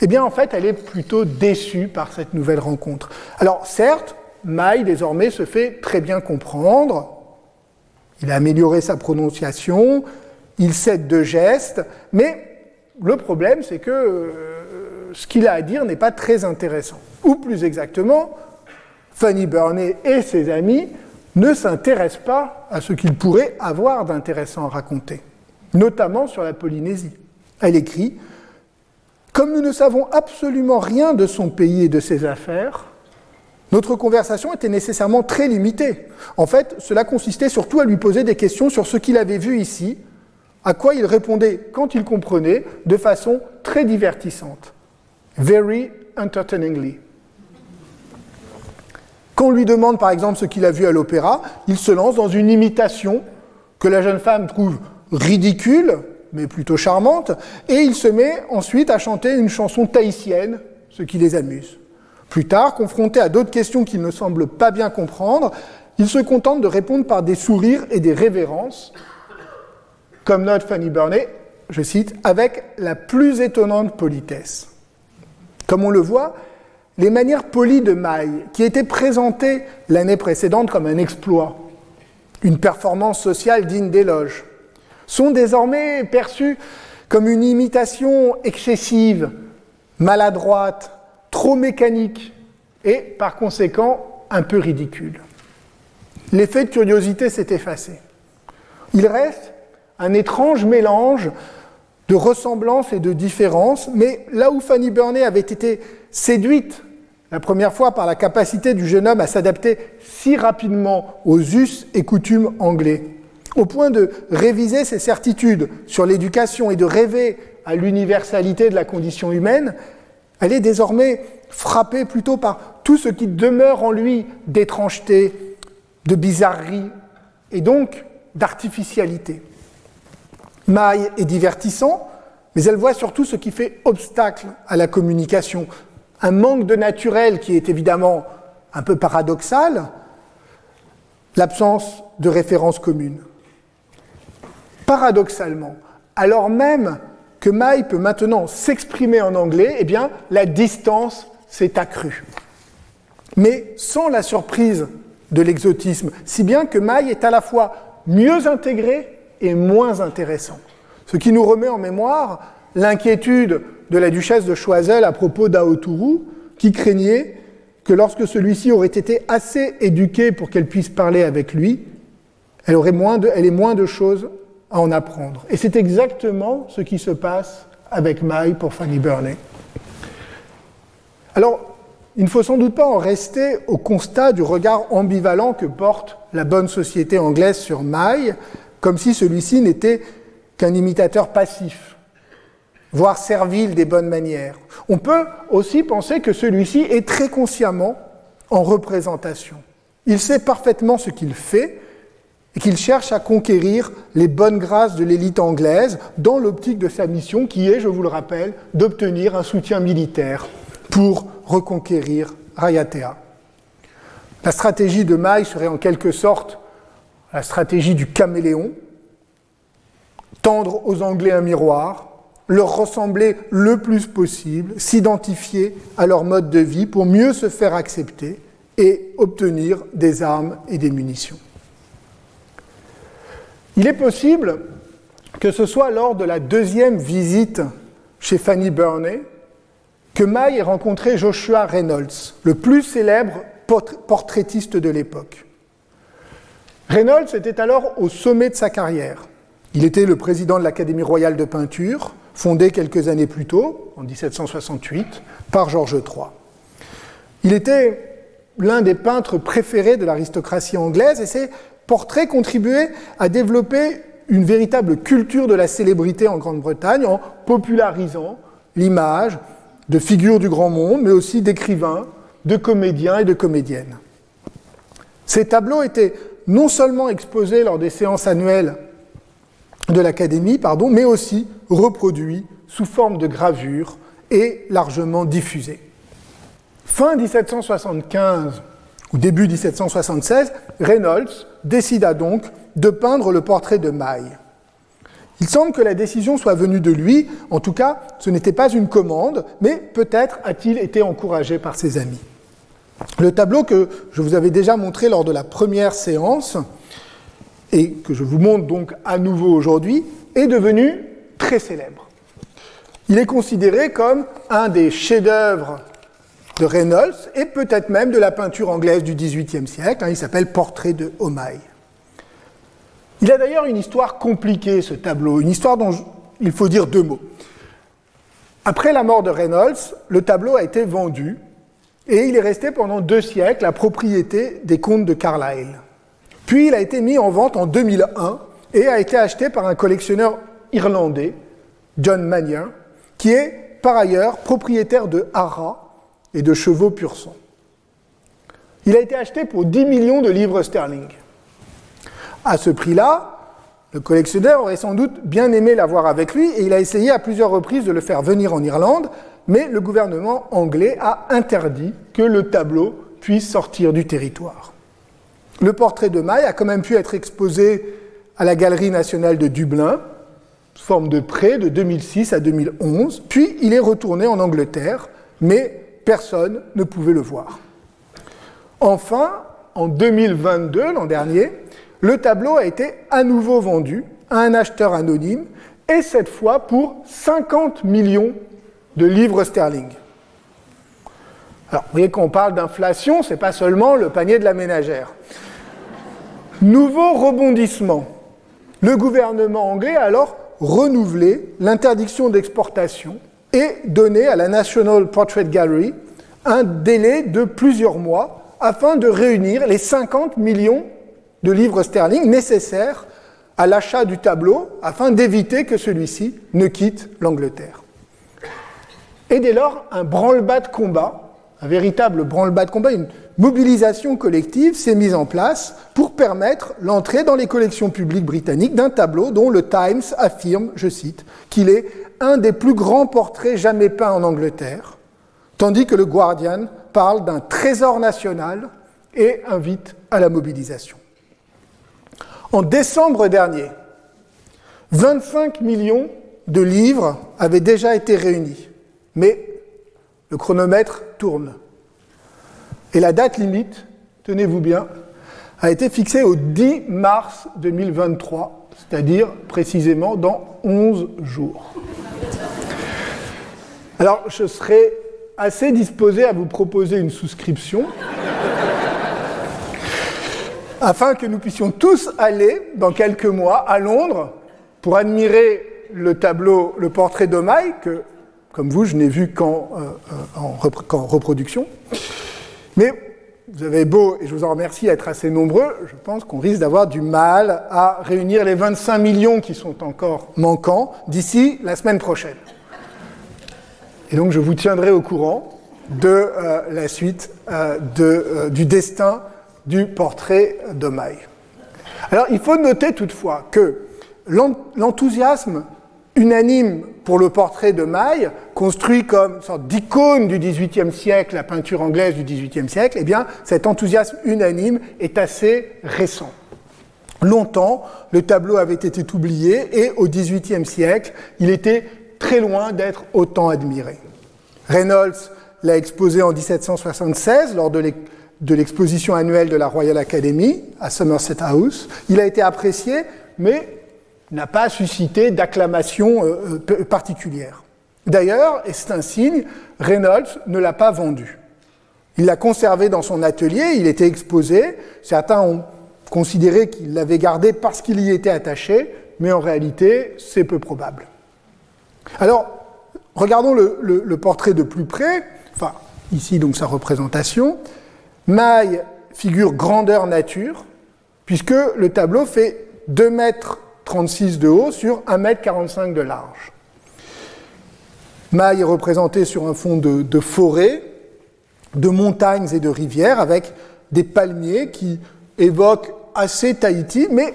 Eh bien, en fait, elle est plutôt déçue par cette nouvelle rencontre. Alors, certes, Maille, désormais, se fait très bien comprendre. Il a amélioré sa prononciation, il cède de gestes, mais le problème, c'est que euh, ce qu'il a à dire n'est pas très intéressant. Ou plus exactement, Fanny Burney et ses amis ne s'intéressent pas à ce qu'il pourrait avoir d'intéressant à raconter, notamment sur la Polynésie. Elle écrit Comme nous ne savons absolument rien de son pays et de ses affaires, notre conversation était nécessairement très limitée. En fait, cela consistait surtout à lui poser des questions sur ce qu'il avait vu ici, à quoi il répondait quand il comprenait, de façon très divertissante. Very entertainingly. Quand on lui demande par exemple ce qu'il a vu à l'opéra, il se lance dans une imitation que la jeune femme trouve ridicule, mais plutôt charmante, et il se met ensuite à chanter une chanson tahitienne, ce qui les amuse. Plus tard, confronté à d'autres questions qu'il ne semble pas bien comprendre, il se contente de répondre par des sourires et des révérences, comme note Fanny Burney, je cite, avec la plus étonnante politesse. Comme on le voit, les manières polies de Maille, qui étaient présentées l'année précédente comme un exploit, une performance sociale digne d'éloge, sont désormais perçues comme une imitation excessive, maladroite, trop mécanique et par conséquent un peu ridicule. L'effet de curiosité s'est effacé. Il reste un étrange mélange de ressemblance et de différence, mais là où Fanny Burney avait été séduite la première fois par la capacité du jeune homme à s'adapter si rapidement aux us et coutumes anglais, au point de réviser ses certitudes sur l'éducation et de rêver à l'universalité de la condition humaine, elle est désormais frappée plutôt par tout ce qui demeure en lui d'étrangeté, de bizarrerie et donc d'artificialité. Maille est divertissant, mais elle voit surtout ce qui fait obstacle à la communication. Un manque de naturel qui est évidemment un peu paradoxal, l'absence de références communes. Paradoxalement, alors même que Maille peut maintenant s'exprimer en anglais, eh bien, la distance s'est accrue. Mais sans la surprise de l'exotisme, si bien que Maille est à la fois mieux intégré et moins intéressant. Ce qui nous remet en mémoire l'inquiétude de la duchesse de Choiseul à propos d'Aotourou, qui craignait que lorsque celui-ci aurait été assez éduqué pour qu'elle puisse parler avec lui, elle, aurait moins de, elle ait moins de choses à en apprendre. Et c'est exactement ce qui se passe avec Maï pour Fanny Burney. Alors, il ne faut sans doute pas en rester au constat du regard ambivalent que porte la bonne société anglaise sur Maï, comme si celui-ci n'était qu'un imitateur passif, voire servile des bonnes manières. On peut aussi penser que celui-ci est très consciemment en représentation. Il sait parfaitement ce qu'il fait et qu'il cherche à conquérir les bonnes grâces de l'élite anglaise dans l'optique de sa mission qui est, je vous le rappelle, d'obtenir un soutien militaire pour reconquérir Rayatea. La stratégie de Maï serait en quelque sorte la stratégie du caméléon, tendre aux Anglais un miroir, leur ressembler le plus possible, s'identifier à leur mode de vie pour mieux se faire accepter et obtenir des armes et des munitions. Il est possible que ce soit lors de la deuxième visite chez Fanny Burney que May ait rencontré Joshua Reynolds, le plus célèbre portraitiste de l'époque. Reynolds était alors au sommet de sa carrière. Il était le président de l'Académie royale de peinture, fondée quelques années plus tôt, en 1768, par Georges III. Il était l'un des peintres préférés de l'aristocratie anglaise et ses portraits contribuaient à développer une véritable culture de la célébrité en Grande-Bretagne en popularisant l'image de figures du grand monde, mais aussi d'écrivains, de comédiens et de comédiennes. Ces tableaux étaient non seulement exposés lors des séances annuelles de l'Académie, pardon, mais aussi reproduits sous forme de gravures et largement diffusés. Fin 1775 ou début 1776, Reynolds décida donc de peindre le portrait de Maille. Il semble que la décision soit venue de lui, en tout cas ce n'était pas une commande, mais peut-être a-t-il été encouragé par ses amis. Le tableau que je vous avais déjà montré lors de la première séance, et que je vous montre donc à nouveau aujourd'hui, est devenu très célèbre. Il est considéré comme un des chefs-d'œuvre de Reynolds et peut-être même de la peinture anglaise du XVIIIe siècle. Hein, il s'appelle Portrait de Omaï. Il a d'ailleurs une histoire compliquée, ce tableau, une histoire dont il faut dire deux mots. Après la mort de Reynolds, le tableau a été vendu et il est resté pendant deux siècles la propriété des comtes de Carlisle. Puis il a été mis en vente en 2001 et a été acheté par un collectionneur irlandais, John Mannion, qui est par ailleurs propriétaire de haras et de chevaux pur sang. Il a été acheté pour 10 millions de livres sterling. À ce prix-là, le collectionneur aurait sans doute bien aimé l'avoir avec lui et il a essayé à plusieurs reprises de le faire venir en Irlande, mais le gouvernement anglais a interdit que le tableau puisse sortir du territoire. Le portrait de Maille a quand même pu être exposé à la Galerie nationale de Dublin, sous forme de prêt de 2006 à 2011, puis il est retourné en Angleterre, mais personne ne pouvait le voir. Enfin, en 2022, l'an dernier, le tableau a été à nouveau vendu à un acheteur anonyme, et cette fois pour 50 millions de livres sterling. Alors, vous voyez qu'on parle d'inflation, ce n'est pas seulement le panier de la ménagère. Nouveau rebondissement. Le gouvernement anglais a alors renouvelé l'interdiction d'exportation et donné à la National Portrait Gallery un délai de plusieurs mois afin de réunir les 50 millions de livres sterling nécessaires à l'achat du tableau afin d'éviter que celui-ci ne quitte l'Angleterre. Et dès lors, un branle-bas de combat, un véritable branle-bas de combat, une mobilisation collective s'est mise en place pour permettre l'entrée dans les collections publiques britanniques d'un tableau dont le Times affirme, je cite, qu'il est un des plus grands portraits jamais peints en Angleterre, tandis que le Guardian parle d'un trésor national et invite à la mobilisation. En décembre dernier, 25 millions de livres avaient déjà été réunis, mais le chronomètre tourne. Et la date limite, tenez-vous bien, a été fixée au 10 mars 2023, c'est-à-dire précisément dans 11 jours. Alors, je serai assez disposé à vous proposer une souscription afin que nous puissions tous aller, dans quelques mois, à Londres pour admirer le tableau, le portrait d'Omaï, que, comme vous, je n'ai vu qu'en euh, reproduction. Mais vous avez beau, et je vous en remercie, être assez nombreux, je pense qu'on risque d'avoir du mal à réunir les 25 millions qui sont encore manquants d'ici la semaine prochaine. Et donc je vous tiendrai au courant de euh, la suite euh, de, du destin du portrait de. Alors il faut noter toutefois que l'enthousiasme unanime pour le portrait de Maille, construit comme une sorte d'icône du XVIIIe siècle, la peinture anglaise du XVIIIe siècle, eh bien cet enthousiasme unanime est assez récent. Longtemps, le tableau avait été oublié et au XVIIIe siècle, il était très loin d'être autant admiré. Reynolds l'a exposé en 1776 lors de de l'exposition annuelle de la Royal Academy à Somerset House. Il a été apprécié, mais n'a pas suscité d'acclamation euh, euh, particulière. D'ailleurs, et c'est un signe, Reynolds ne l'a pas vendu. Il l'a conservé dans son atelier, il était exposé. Certains ont considéré qu'il l'avait gardé parce qu'il y était attaché, mais en réalité, c'est peu probable. Alors, regardons le, le, portrait de plus près, enfin, ici donc sa représentation. Maille figure grandeur nature, puisque le tableau fait 2 mètres 36 de haut sur 1 mètre 45 de large. Maille est représenté sur un fond de, forêt, de montagnes et de rivières, avec des palmiers qui évoquent assez Tahiti, mais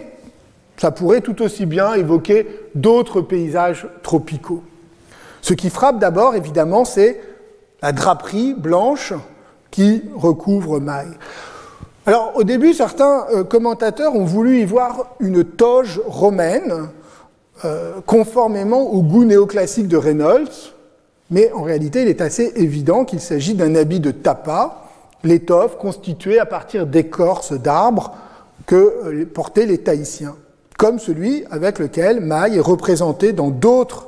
ça pourrait tout aussi bien évoquer d'autres paysages tropicaux. Ce qui frappe d'abord, évidemment, c'est la draperie blanche qui recouvre Maï. Alors au début, certains euh, commentateurs ont voulu y voir une toge romaine, euh, conformément au goût néoclassique de Reynolds, mais en réalité, il est assez évident qu'il s'agit d'un habit de tapa, l'étoffe constituée à partir d'écorces d'arbres que euh, portaient les Tahitiens, comme celui avec lequel Maï est représenté dans d'autres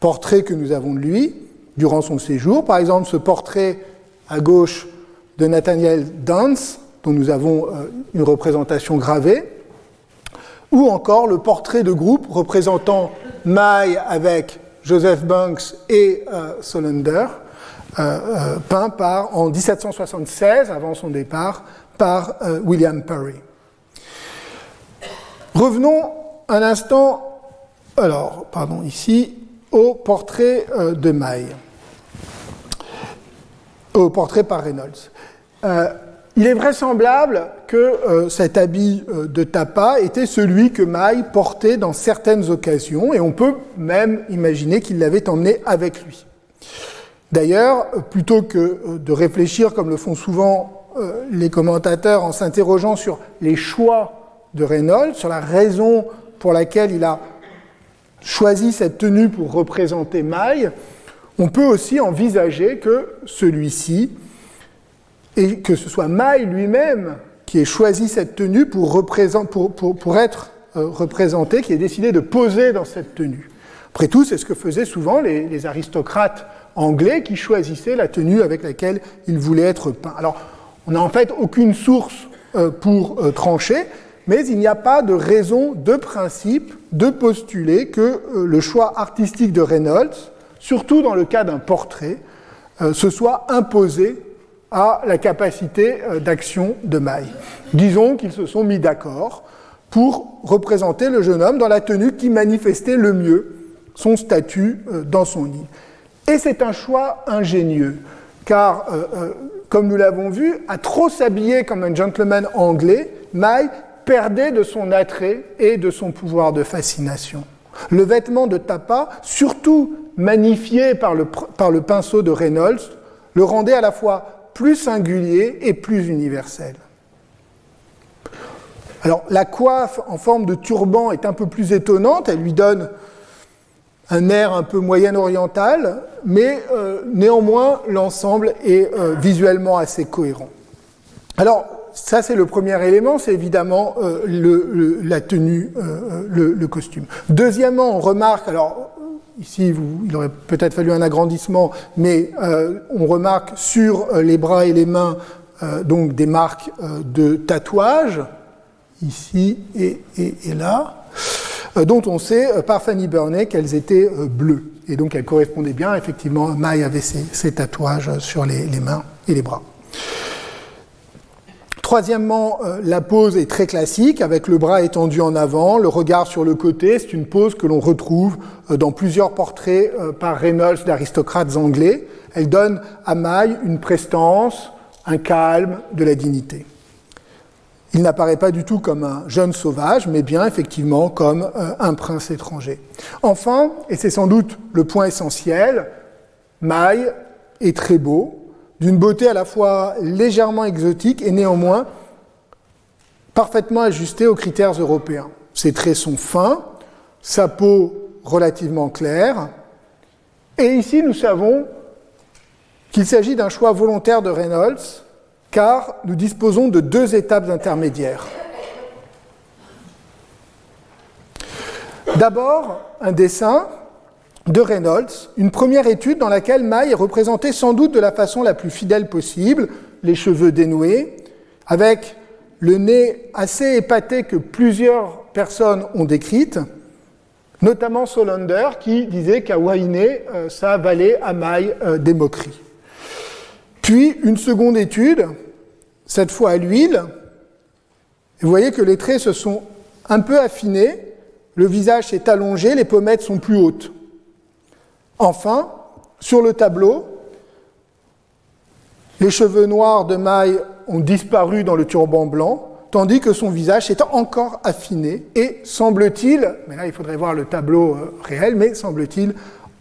portraits que nous avons de lui durant son séjour. Par exemple, ce portrait à gauche de Nathaniel Dance, dont nous avons euh, une représentation gravée, ou encore le portrait de groupe représentant Maï avec Joseph Banks et euh, Solander, peint par, en 1776, avant son départ, par William Perry. Revenons un instant, alors, pardon, ici, au portrait euh, de Maille, au portrait par Reynolds. Euh, il est vraisemblable que euh, cet habit de tapa était celui que Maille portait dans certaines occasions, et on peut même imaginer qu'il l'avait emmené avec lui. D'ailleurs, plutôt que de réfléchir, comme le font souvent les commentateurs, en s'interrogeant sur les choix de Reynolds sur la raison pour laquelle il a choisi cette tenue pour représenter Maille, on peut aussi envisager que celui-ci, et que ce soit Maille lui-même qui ait choisi cette tenue pour, être euh, représenté, qui ait décidé de poser dans cette tenue. Après tout, c'est ce que faisaient souvent les, aristocrates anglais qui choisissaient la tenue avec laquelle ils voulaient être peints. Alors, on n'a en fait aucune source euh, pour euh, trancher, mais il n'y a pas de raison de principe de postuler que le choix artistique de Reynolds, surtout dans le cas d'un portrait, se soit imposé à la capacité euh, d'action de Maille. Disons qu'ils se sont mis d'accord pour représenter le jeune homme dans la tenue qui manifestait le mieux son statut dans son île. Et c'est un choix ingénieux, car, comme nous l'avons vu, à trop s'habiller comme un gentleman anglais, Maille perdait de son attrait et de son pouvoir de fascination. Le vêtement de Tapa, surtout magnifié par le pinceau de Reynolds, le rendait à la fois plus singulier et plus universel. Alors la coiffe en forme de turban est un peu plus étonnante, elle lui donne un air un peu moyen-oriental, mais euh, néanmoins l'ensemble est euh, visuellement assez cohérent. Alors ça, c'est le premier élément, c'est évidemment euh, la tenue, le, le, costume. Deuxièmement, on remarque, alors ici, il aurait peut-être fallu un agrandissement, mais euh, on remarque sur les bras et les mains donc des marques de tatouage, ici et, là, dont on sait par Fanny Burney qu'elles étaient bleues. Et donc elles correspondaient bien, effectivement, Maï avait ces tatouages sur les mains et les bras. Troisièmement, euh, la pose est très classique, avec le bras étendu en avant, le regard sur le côté. C'est une pose que l'on retrouve euh, dans plusieurs portraits euh, par Reynolds d'aristocrates anglais. Elle donne à Maille une prestance, un calme, de la dignité. Il n'apparaît pas du tout comme un jeune sauvage, mais bien effectivement comme un prince étranger. Enfin, et c'est sans doute le point essentiel, Maille est très beau, d'une beauté à la fois légèrement exotique et néanmoins parfaitement ajustée aux critères européens. Ses traits sont fins, sa peau relativement claire, et ici nous savons qu'il s'agit d'un choix volontaire de Reynolds, car nous disposons de deux étapes intermédiaires. D'abord, un dessin de Reynolds, une première étude dans laquelle Maille est représenté sans doute de la façon la plus fidèle possible, les cheveux dénoués, avec le nez assez épaté que plusieurs personnes ont décrite, notamment Solander qui disait qu'à Wainé, euh, ça valait à Maille euh, des moqueries. Puis une seconde étude, cette fois à l'huile, vous voyez que les traits se sont un peu affinés, le visage s'est allongé, les pommettes sont plus hautes. Enfin, sur le tableau, les cheveux noirs de Maille ont disparu dans le turban blanc, tandis que son visage est encore affiné et semble-t-il, mais là il faudrait voir le tableau euh, réel, mais semble-t-il,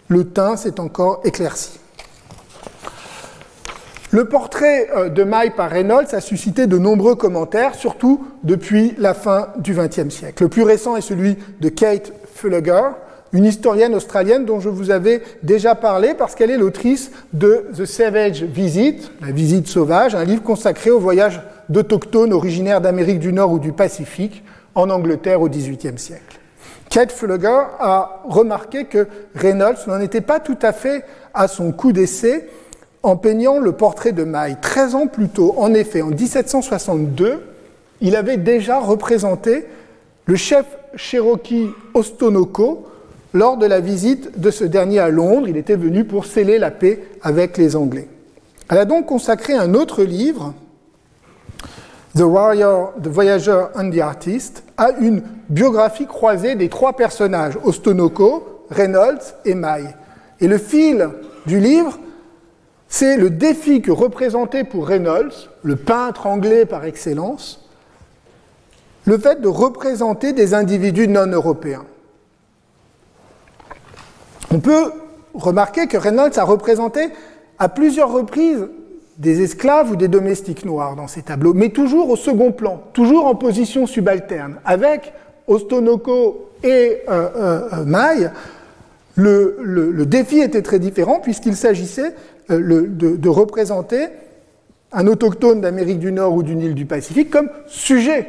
le teint s'est encore éclairci. Le portrait euh, de Maille par Reynolds a suscité de nombreux commentaires, surtout depuis la fin du XXe siècle. Le plus récent est celui de Kate Fulliger, une historienne australienne dont je vous avais déjà parlé parce qu'elle est l'autrice de The Savage Visit, la visite sauvage, un livre consacré au voyage d'autochtones originaires d'Amérique du Nord ou du Pacifique en Angleterre au XVIIIe siècle. Kate Fulliger a remarqué que Reynolds n'en était pas tout à fait à son coup d'essai en peignant le portrait de Maille. 13 ans plus tôt, en effet, en 1762, il avait déjà représenté le chef Cherokee Ostonoko lors de la visite de ce dernier à Londres. Il était venu pour sceller la paix avec les Anglais. Elle a donc consacré un autre livre, The Warrior, The Voyager and the Artist, à une biographie croisée des trois personnages, Ostonoko, Reynolds et Maille. Et le fil du livre, c'est le défi que représentait pour Reynolds, le peintre anglais par excellence, le fait de représenter des individus non européens. On peut remarquer que Reynolds a représenté à plusieurs reprises des esclaves ou des domestiques noirs dans ses tableaux, mais toujours au second plan, toujours en position subalterne. Avec Ostonoko et euh, euh, euh Maille, le, défi était très différent puisqu'il s'agissait euh, de, représenter un autochtone d'Amérique du Nord ou d'une île du Pacifique comme sujet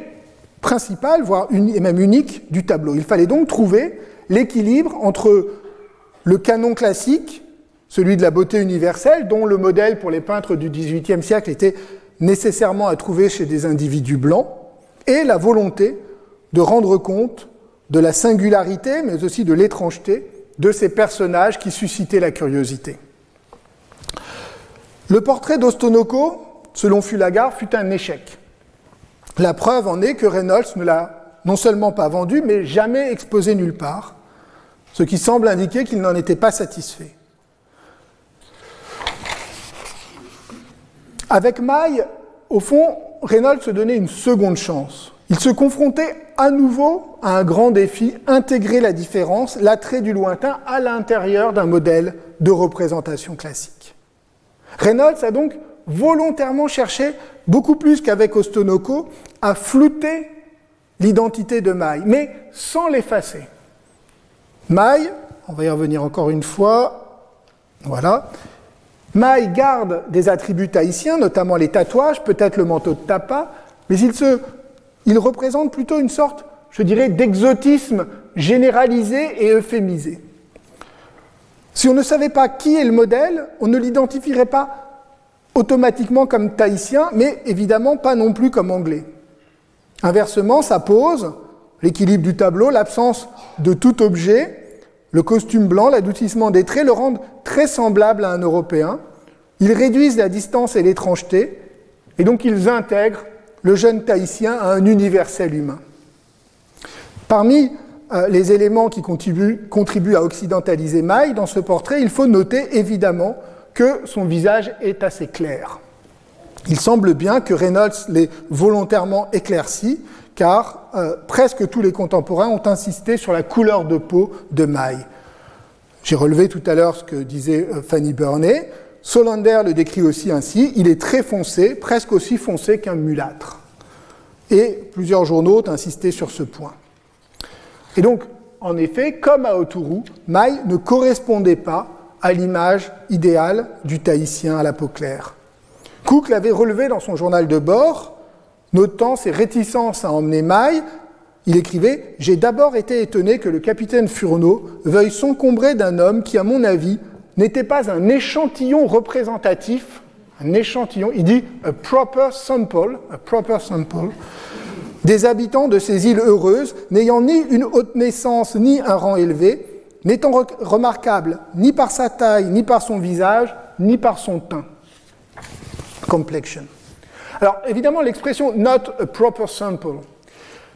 principal, voire même unique du tableau. Il fallait donc trouver l'équilibre entre le canon classique, celui de la beauté universelle, dont le modèle pour les peintres du XVIIIe siècle était nécessairement à trouver chez des individus blancs, et la volonté de rendre compte de la singularité, mais aussi de l'étrangeté de ces personnages qui suscitaient la curiosité. Le portrait d'Ostonoko, selon Fulagar, fut un échec. La preuve en est que Reynolds ne l'a non seulement pas vendu, mais jamais exposé nulle part, ce qui semble indiquer qu'il n'en était pas satisfait. Avec Maille, au fond, Reynolds se donnait une seconde chance. Il se confrontait à nouveau à un grand défi, intégrer la différence, l'attrait du lointain à l'intérieur d'un modèle de représentation classique. Reynolds a donc volontairement cherché, beaucoup plus qu'avec Ostonoko, à flouter l'identité de Maille, mais sans l'effacer. Maille, on va y revenir encore une fois, voilà. Maille garde des attributs tahitiens, notamment les tatouages, peut-être le manteau de tapa, mais il il représente plutôt une sorte, je dirais, d'exotisme généralisé et euphémisé. Si on ne savait pas qui est le modèle, on ne l'identifierait pas automatiquement comme tahitien, mais évidemment pas non plus comme anglais. Inversement, sa pose, l'équilibre du tableau, l'absence de tout objet, le costume blanc, l'adoucissement des traits le rendent très semblable à un Européen. Ils réduisent la distance et l'étrangeté, et donc ils intègrent le jeune Tahitien à un universel humain. Parmi euh, les éléments qui contribuent, à occidentaliser Maille dans ce portrait, il faut noter évidemment que son visage est assez clair. Il semble bien que Reynolds l'ait volontairement éclairci, car euh, presque tous les contemporains ont insisté sur la couleur de peau de Maille. J'ai relevé tout à l'heure ce que disait euh, Fanny Burney. Solander le décrit aussi ainsi, il est très foncé, presque aussi foncé qu'un mulâtre. Et plusieurs journaux ont insisté sur ce point. Et donc, en effet, comme à Autourou, Maille ne correspondait pas à l'image idéale du Tahitien à la peau claire. Cook l'avait relevé dans son journal de bord, notant ses réticences à emmener Maille. Il écrivait J'ai d'abord été étonné que le capitaine Furneaux veuille s'encombrer d'un homme qui, à mon avis, n'était pas un échantillon représentatif, un échantillon, il dit a proper sample, a proper sample, des habitants de ces îles heureuses, n'ayant ni une haute naissance ni un rang élevé, n'étant remarquable ni par sa taille, ni par son visage, ni par son teint. Complexion. Alors évidemment, l'expression not a proper sample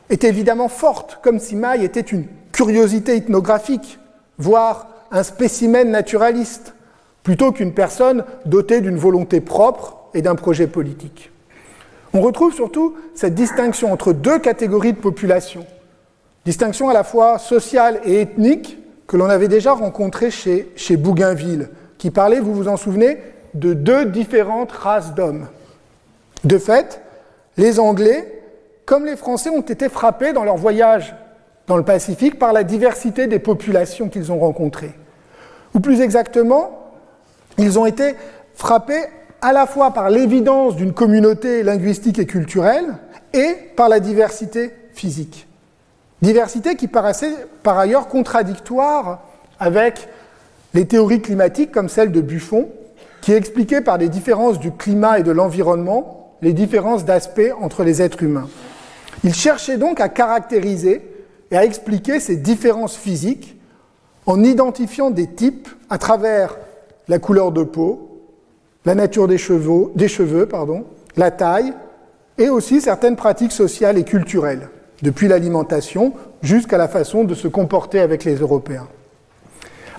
est évidemment forte, comme si Maille était une curiosité ethnographique, voire un spécimen naturaliste, plutôt qu'une personne dotée d'une volonté propre et d'un projet politique. On retrouve surtout cette distinction entre deux catégories de population, distinction à la fois sociale et ethnique que l'on avait déjà rencontrée chez, chez Bougainville, qui parlait, vous vous en souvenez, de deux différentes races d'hommes. De fait, les Anglais, comme les Français, ont été frappés dans leur voyage dans le Pacifique par la diversité des populations qu'ils ont rencontrées. Ou plus exactement, ils ont été frappés à la fois par l'évidence d'une communauté linguistique et culturelle et par la diversité physique. Diversité qui paraissait par ailleurs contradictoire avec les théories climatiques comme celle de Buffon, qui expliquait par les différences du climat et de l'environnement les différences d'aspect entre les êtres humains. Il cherchait donc à caractériser et à expliquer ces différences physiques en identifiant des types à travers la couleur de peau, la nature des cheveux, pardon, la taille et aussi certaines pratiques sociales et culturelles, depuis l'alimentation jusqu'à la façon de se comporter avec les Européens.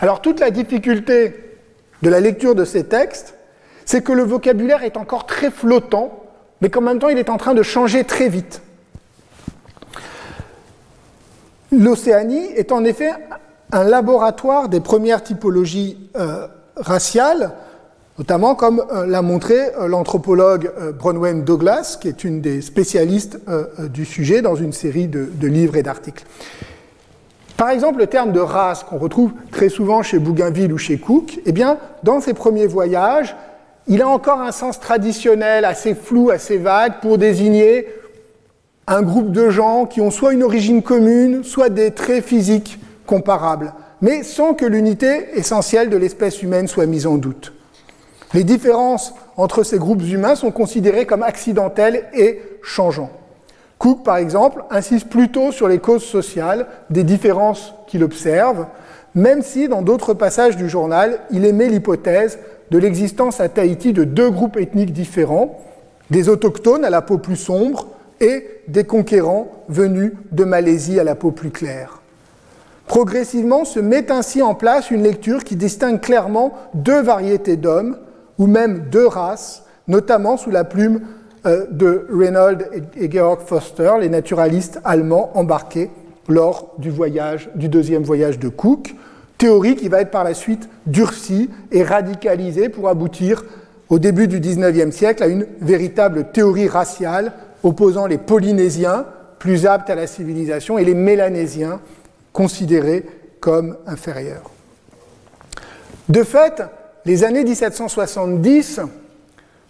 Alors toute la difficulté de la lecture de ces textes, c'est que le vocabulaire est encore très flottant, mais qu'en même temps il est en train de changer très vite. L'Océanie est en effet un laboratoire des premières typologies euh, raciales, notamment comme euh, l'a montré euh, l'anthropologue Bronwen Douglas, qui est une des spécialistes du sujet dans une série de, de livres et d'articles. Par exemple, le terme de race qu'on retrouve très souvent chez Bougainville ou chez Cook, eh bien, dans ses premiers voyages, il a encore un sens traditionnel assez flou, assez vague pour désigner un groupe de gens qui ont soit une origine commune, soit des traits physiques comparables, mais sans que l'unité essentielle de l'espèce humaine soit mise en doute. Les différences entre ces groupes humains sont considérées comme accidentelles et changeantes. Cook, par exemple, insiste plutôt sur les causes sociales des différences qu'il observe, même si dans d'autres passages du journal, il émet l'hypothèse de l'existence à Tahiti de deux groupes ethniques différents, des autochtones à la peau plus sombre et des conquérants venus de Malaisie à la peau plus claire. Progressivement se met ainsi en place une lecture qui distingue clairement deux variétés d'hommes, ou même deux races, notamment sous la plume euh, de Reynold et Georg Foster, les naturalistes allemands embarqués lors du, voyage, du deuxième voyage de Cook, théorie qui va être par la suite durcie et radicalisée pour aboutir au début du XIXe siècle à une véritable théorie raciale opposant les Polynésiens, plus aptes à la civilisation, et les Mélanésiens, considérés comme inférieurs. De fait, les années 1770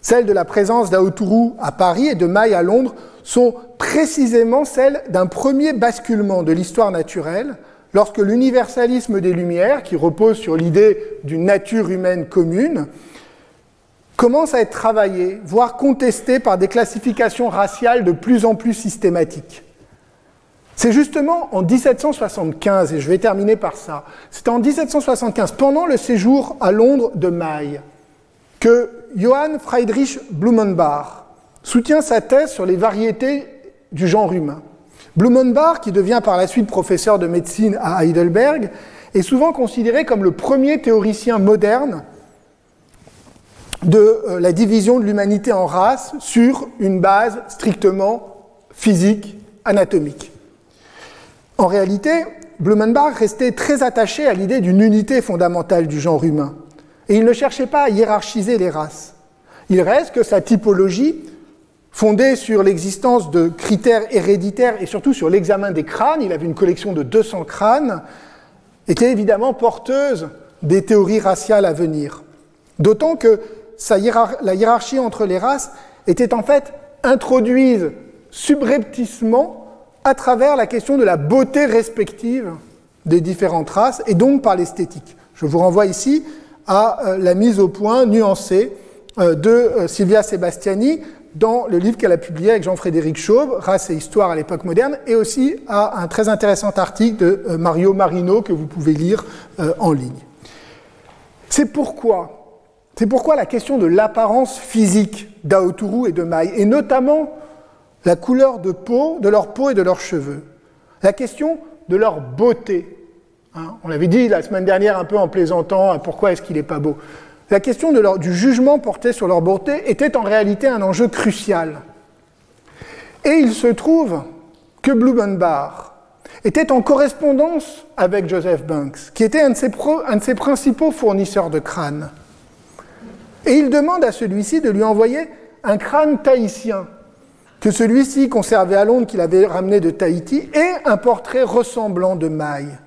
celles de la présence d'Aoturu à Paris et de Maille à Londres sont précisément celles d'un premier basculement de l'histoire naturelle lorsque l'universalisme des Lumières, qui repose sur l'idée d'une nature humaine commune, commence à être travaillé, voire contesté par des classifications raciales de plus en plus systématiques. C'est justement en 1775, et je vais terminer par ça, c'est en 1775, pendant le séjour à Londres de Maille, que Johann Friedrich Blumenbach soutient sa thèse sur les variétés du genre humain. Blumenbach, qui devient par la suite professeur de médecine à Heidelberg, est souvent considéré comme le premier théoricien moderne de euh, la division de l'humanité en races sur une base strictement physique, anatomique. En réalité, Blumenbach restait très attaché à l'idée d'une unité fondamentale du genre humain. Et il ne cherchait pas à hiérarchiser les races. Il reste que sa typologie, fondée sur l'existence de critères héréditaires et surtout sur l'examen des crânes, il avait une collection de 200 crânes, était évidemment porteuse des théories raciales à venir. D'autant que la hiérarchie entre les races était en fait introduite subrepticement à travers la question de la beauté respective des différentes races et donc par l'esthétique. Je vous renvoie ici à euh, la mise au point nuancée euh, de euh, Silvia Sebastiani dans le livre qu'elle a publié avec Jean-Frédéric Chaube, Race et Histoire à l'époque moderne, et aussi à un très intéressant article de Mario Marino que vous pouvez lire en ligne. C'est pourquoi, pourquoi la question de l'apparence physique d'Aoturu et de Maï, et notamment la couleur de peau, de leur peau et de leurs cheveux, la question de leur beauté, Hein, on l'avait dit la semaine dernière un peu en plaisantant, hein, pourquoi est-ce qu'il n'est pas beau? La question du jugement porté sur leur beauté était en réalité un enjeu crucial. Et il se trouve que Blumenbach était en correspondance avec Joseph Banks, qui était un de ses, principaux fournisseurs de crânes. Et il demande à celui-ci de lui envoyer un crâne tahitien, que celui-ci conservait à Londres, qu'il avait ramené de Tahiti, et un portrait ressemblant de Maille.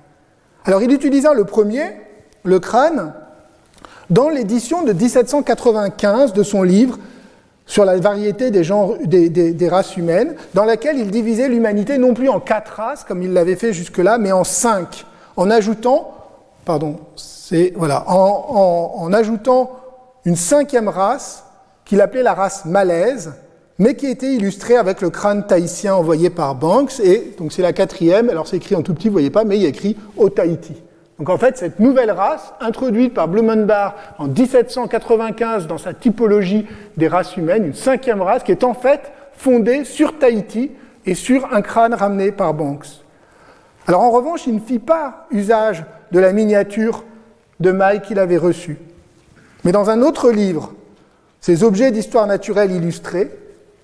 Alors il utilisa le premier, le crâne, dans l'édition de 1795 de son livre sur la variété des, races humaines, dans laquelle il divisait l'humanité non plus en quatre races, comme il l'avait fait jusque-là, mais en cinq, en ajoutant, pardon, c'est, voilà, en, en, ajoutant une cinquième race qu'il appelait la race malaise, mais qui était illustrée avec le crâne tahitien envoyé par Banks, et donc c'est la quatrième, alors c'est écrit en tout petit, vous voyez pas, mais il y a écrit au Tahiti. Donc en fait, cette nouvelle race, introduite par Blumenbach en 1795 dans sa typologie des races humaines, une cinquième race qui est en fait fondée sur Tahiti et sur un crâne ramené par Banks. Alors en revanche, il ne fit pas usage de la miniature de maille qu'il avait reçue. Mais dans un autre livre, ces objets d'histoire naturelle illustrés,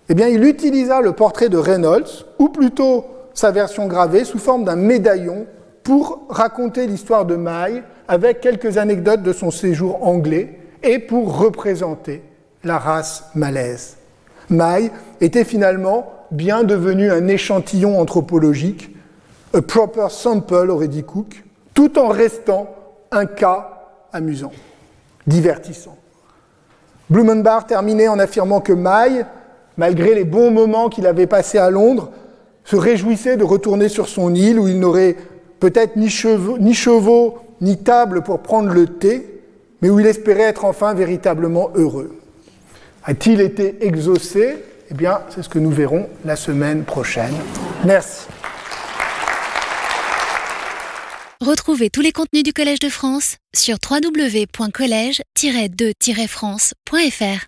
eh bien, il utilisa le portrait de Reynolds, ou plutôt sa version gravée, sous forme d'un médaillon pour raconter l'histoire de Maille avec quelques anecdotes de son séjour anglais et pour représenter la race malaise. Maille était finalement bien devenu un échantillon anthropologique, a proper sample, aurait dit Cook, tout en restant un cas amusant, divertissant. Blumenbach terminait en affirmant que Maille, malgré les bons moments qu'il avait passés à Londres, se réjouissait de retourner sur son île où il n'aurait peut-être ni chevaux, ni chevaux, table pour prendre le thé, mais où il espérait être enfin véritablement heureux. A-t-il été exaucé? Eh bien, c'est ce que nous verrons la semaine prochaine. Merci. Retrouvez tous les contenus du Collège de France sur www.colège-2-france.fr.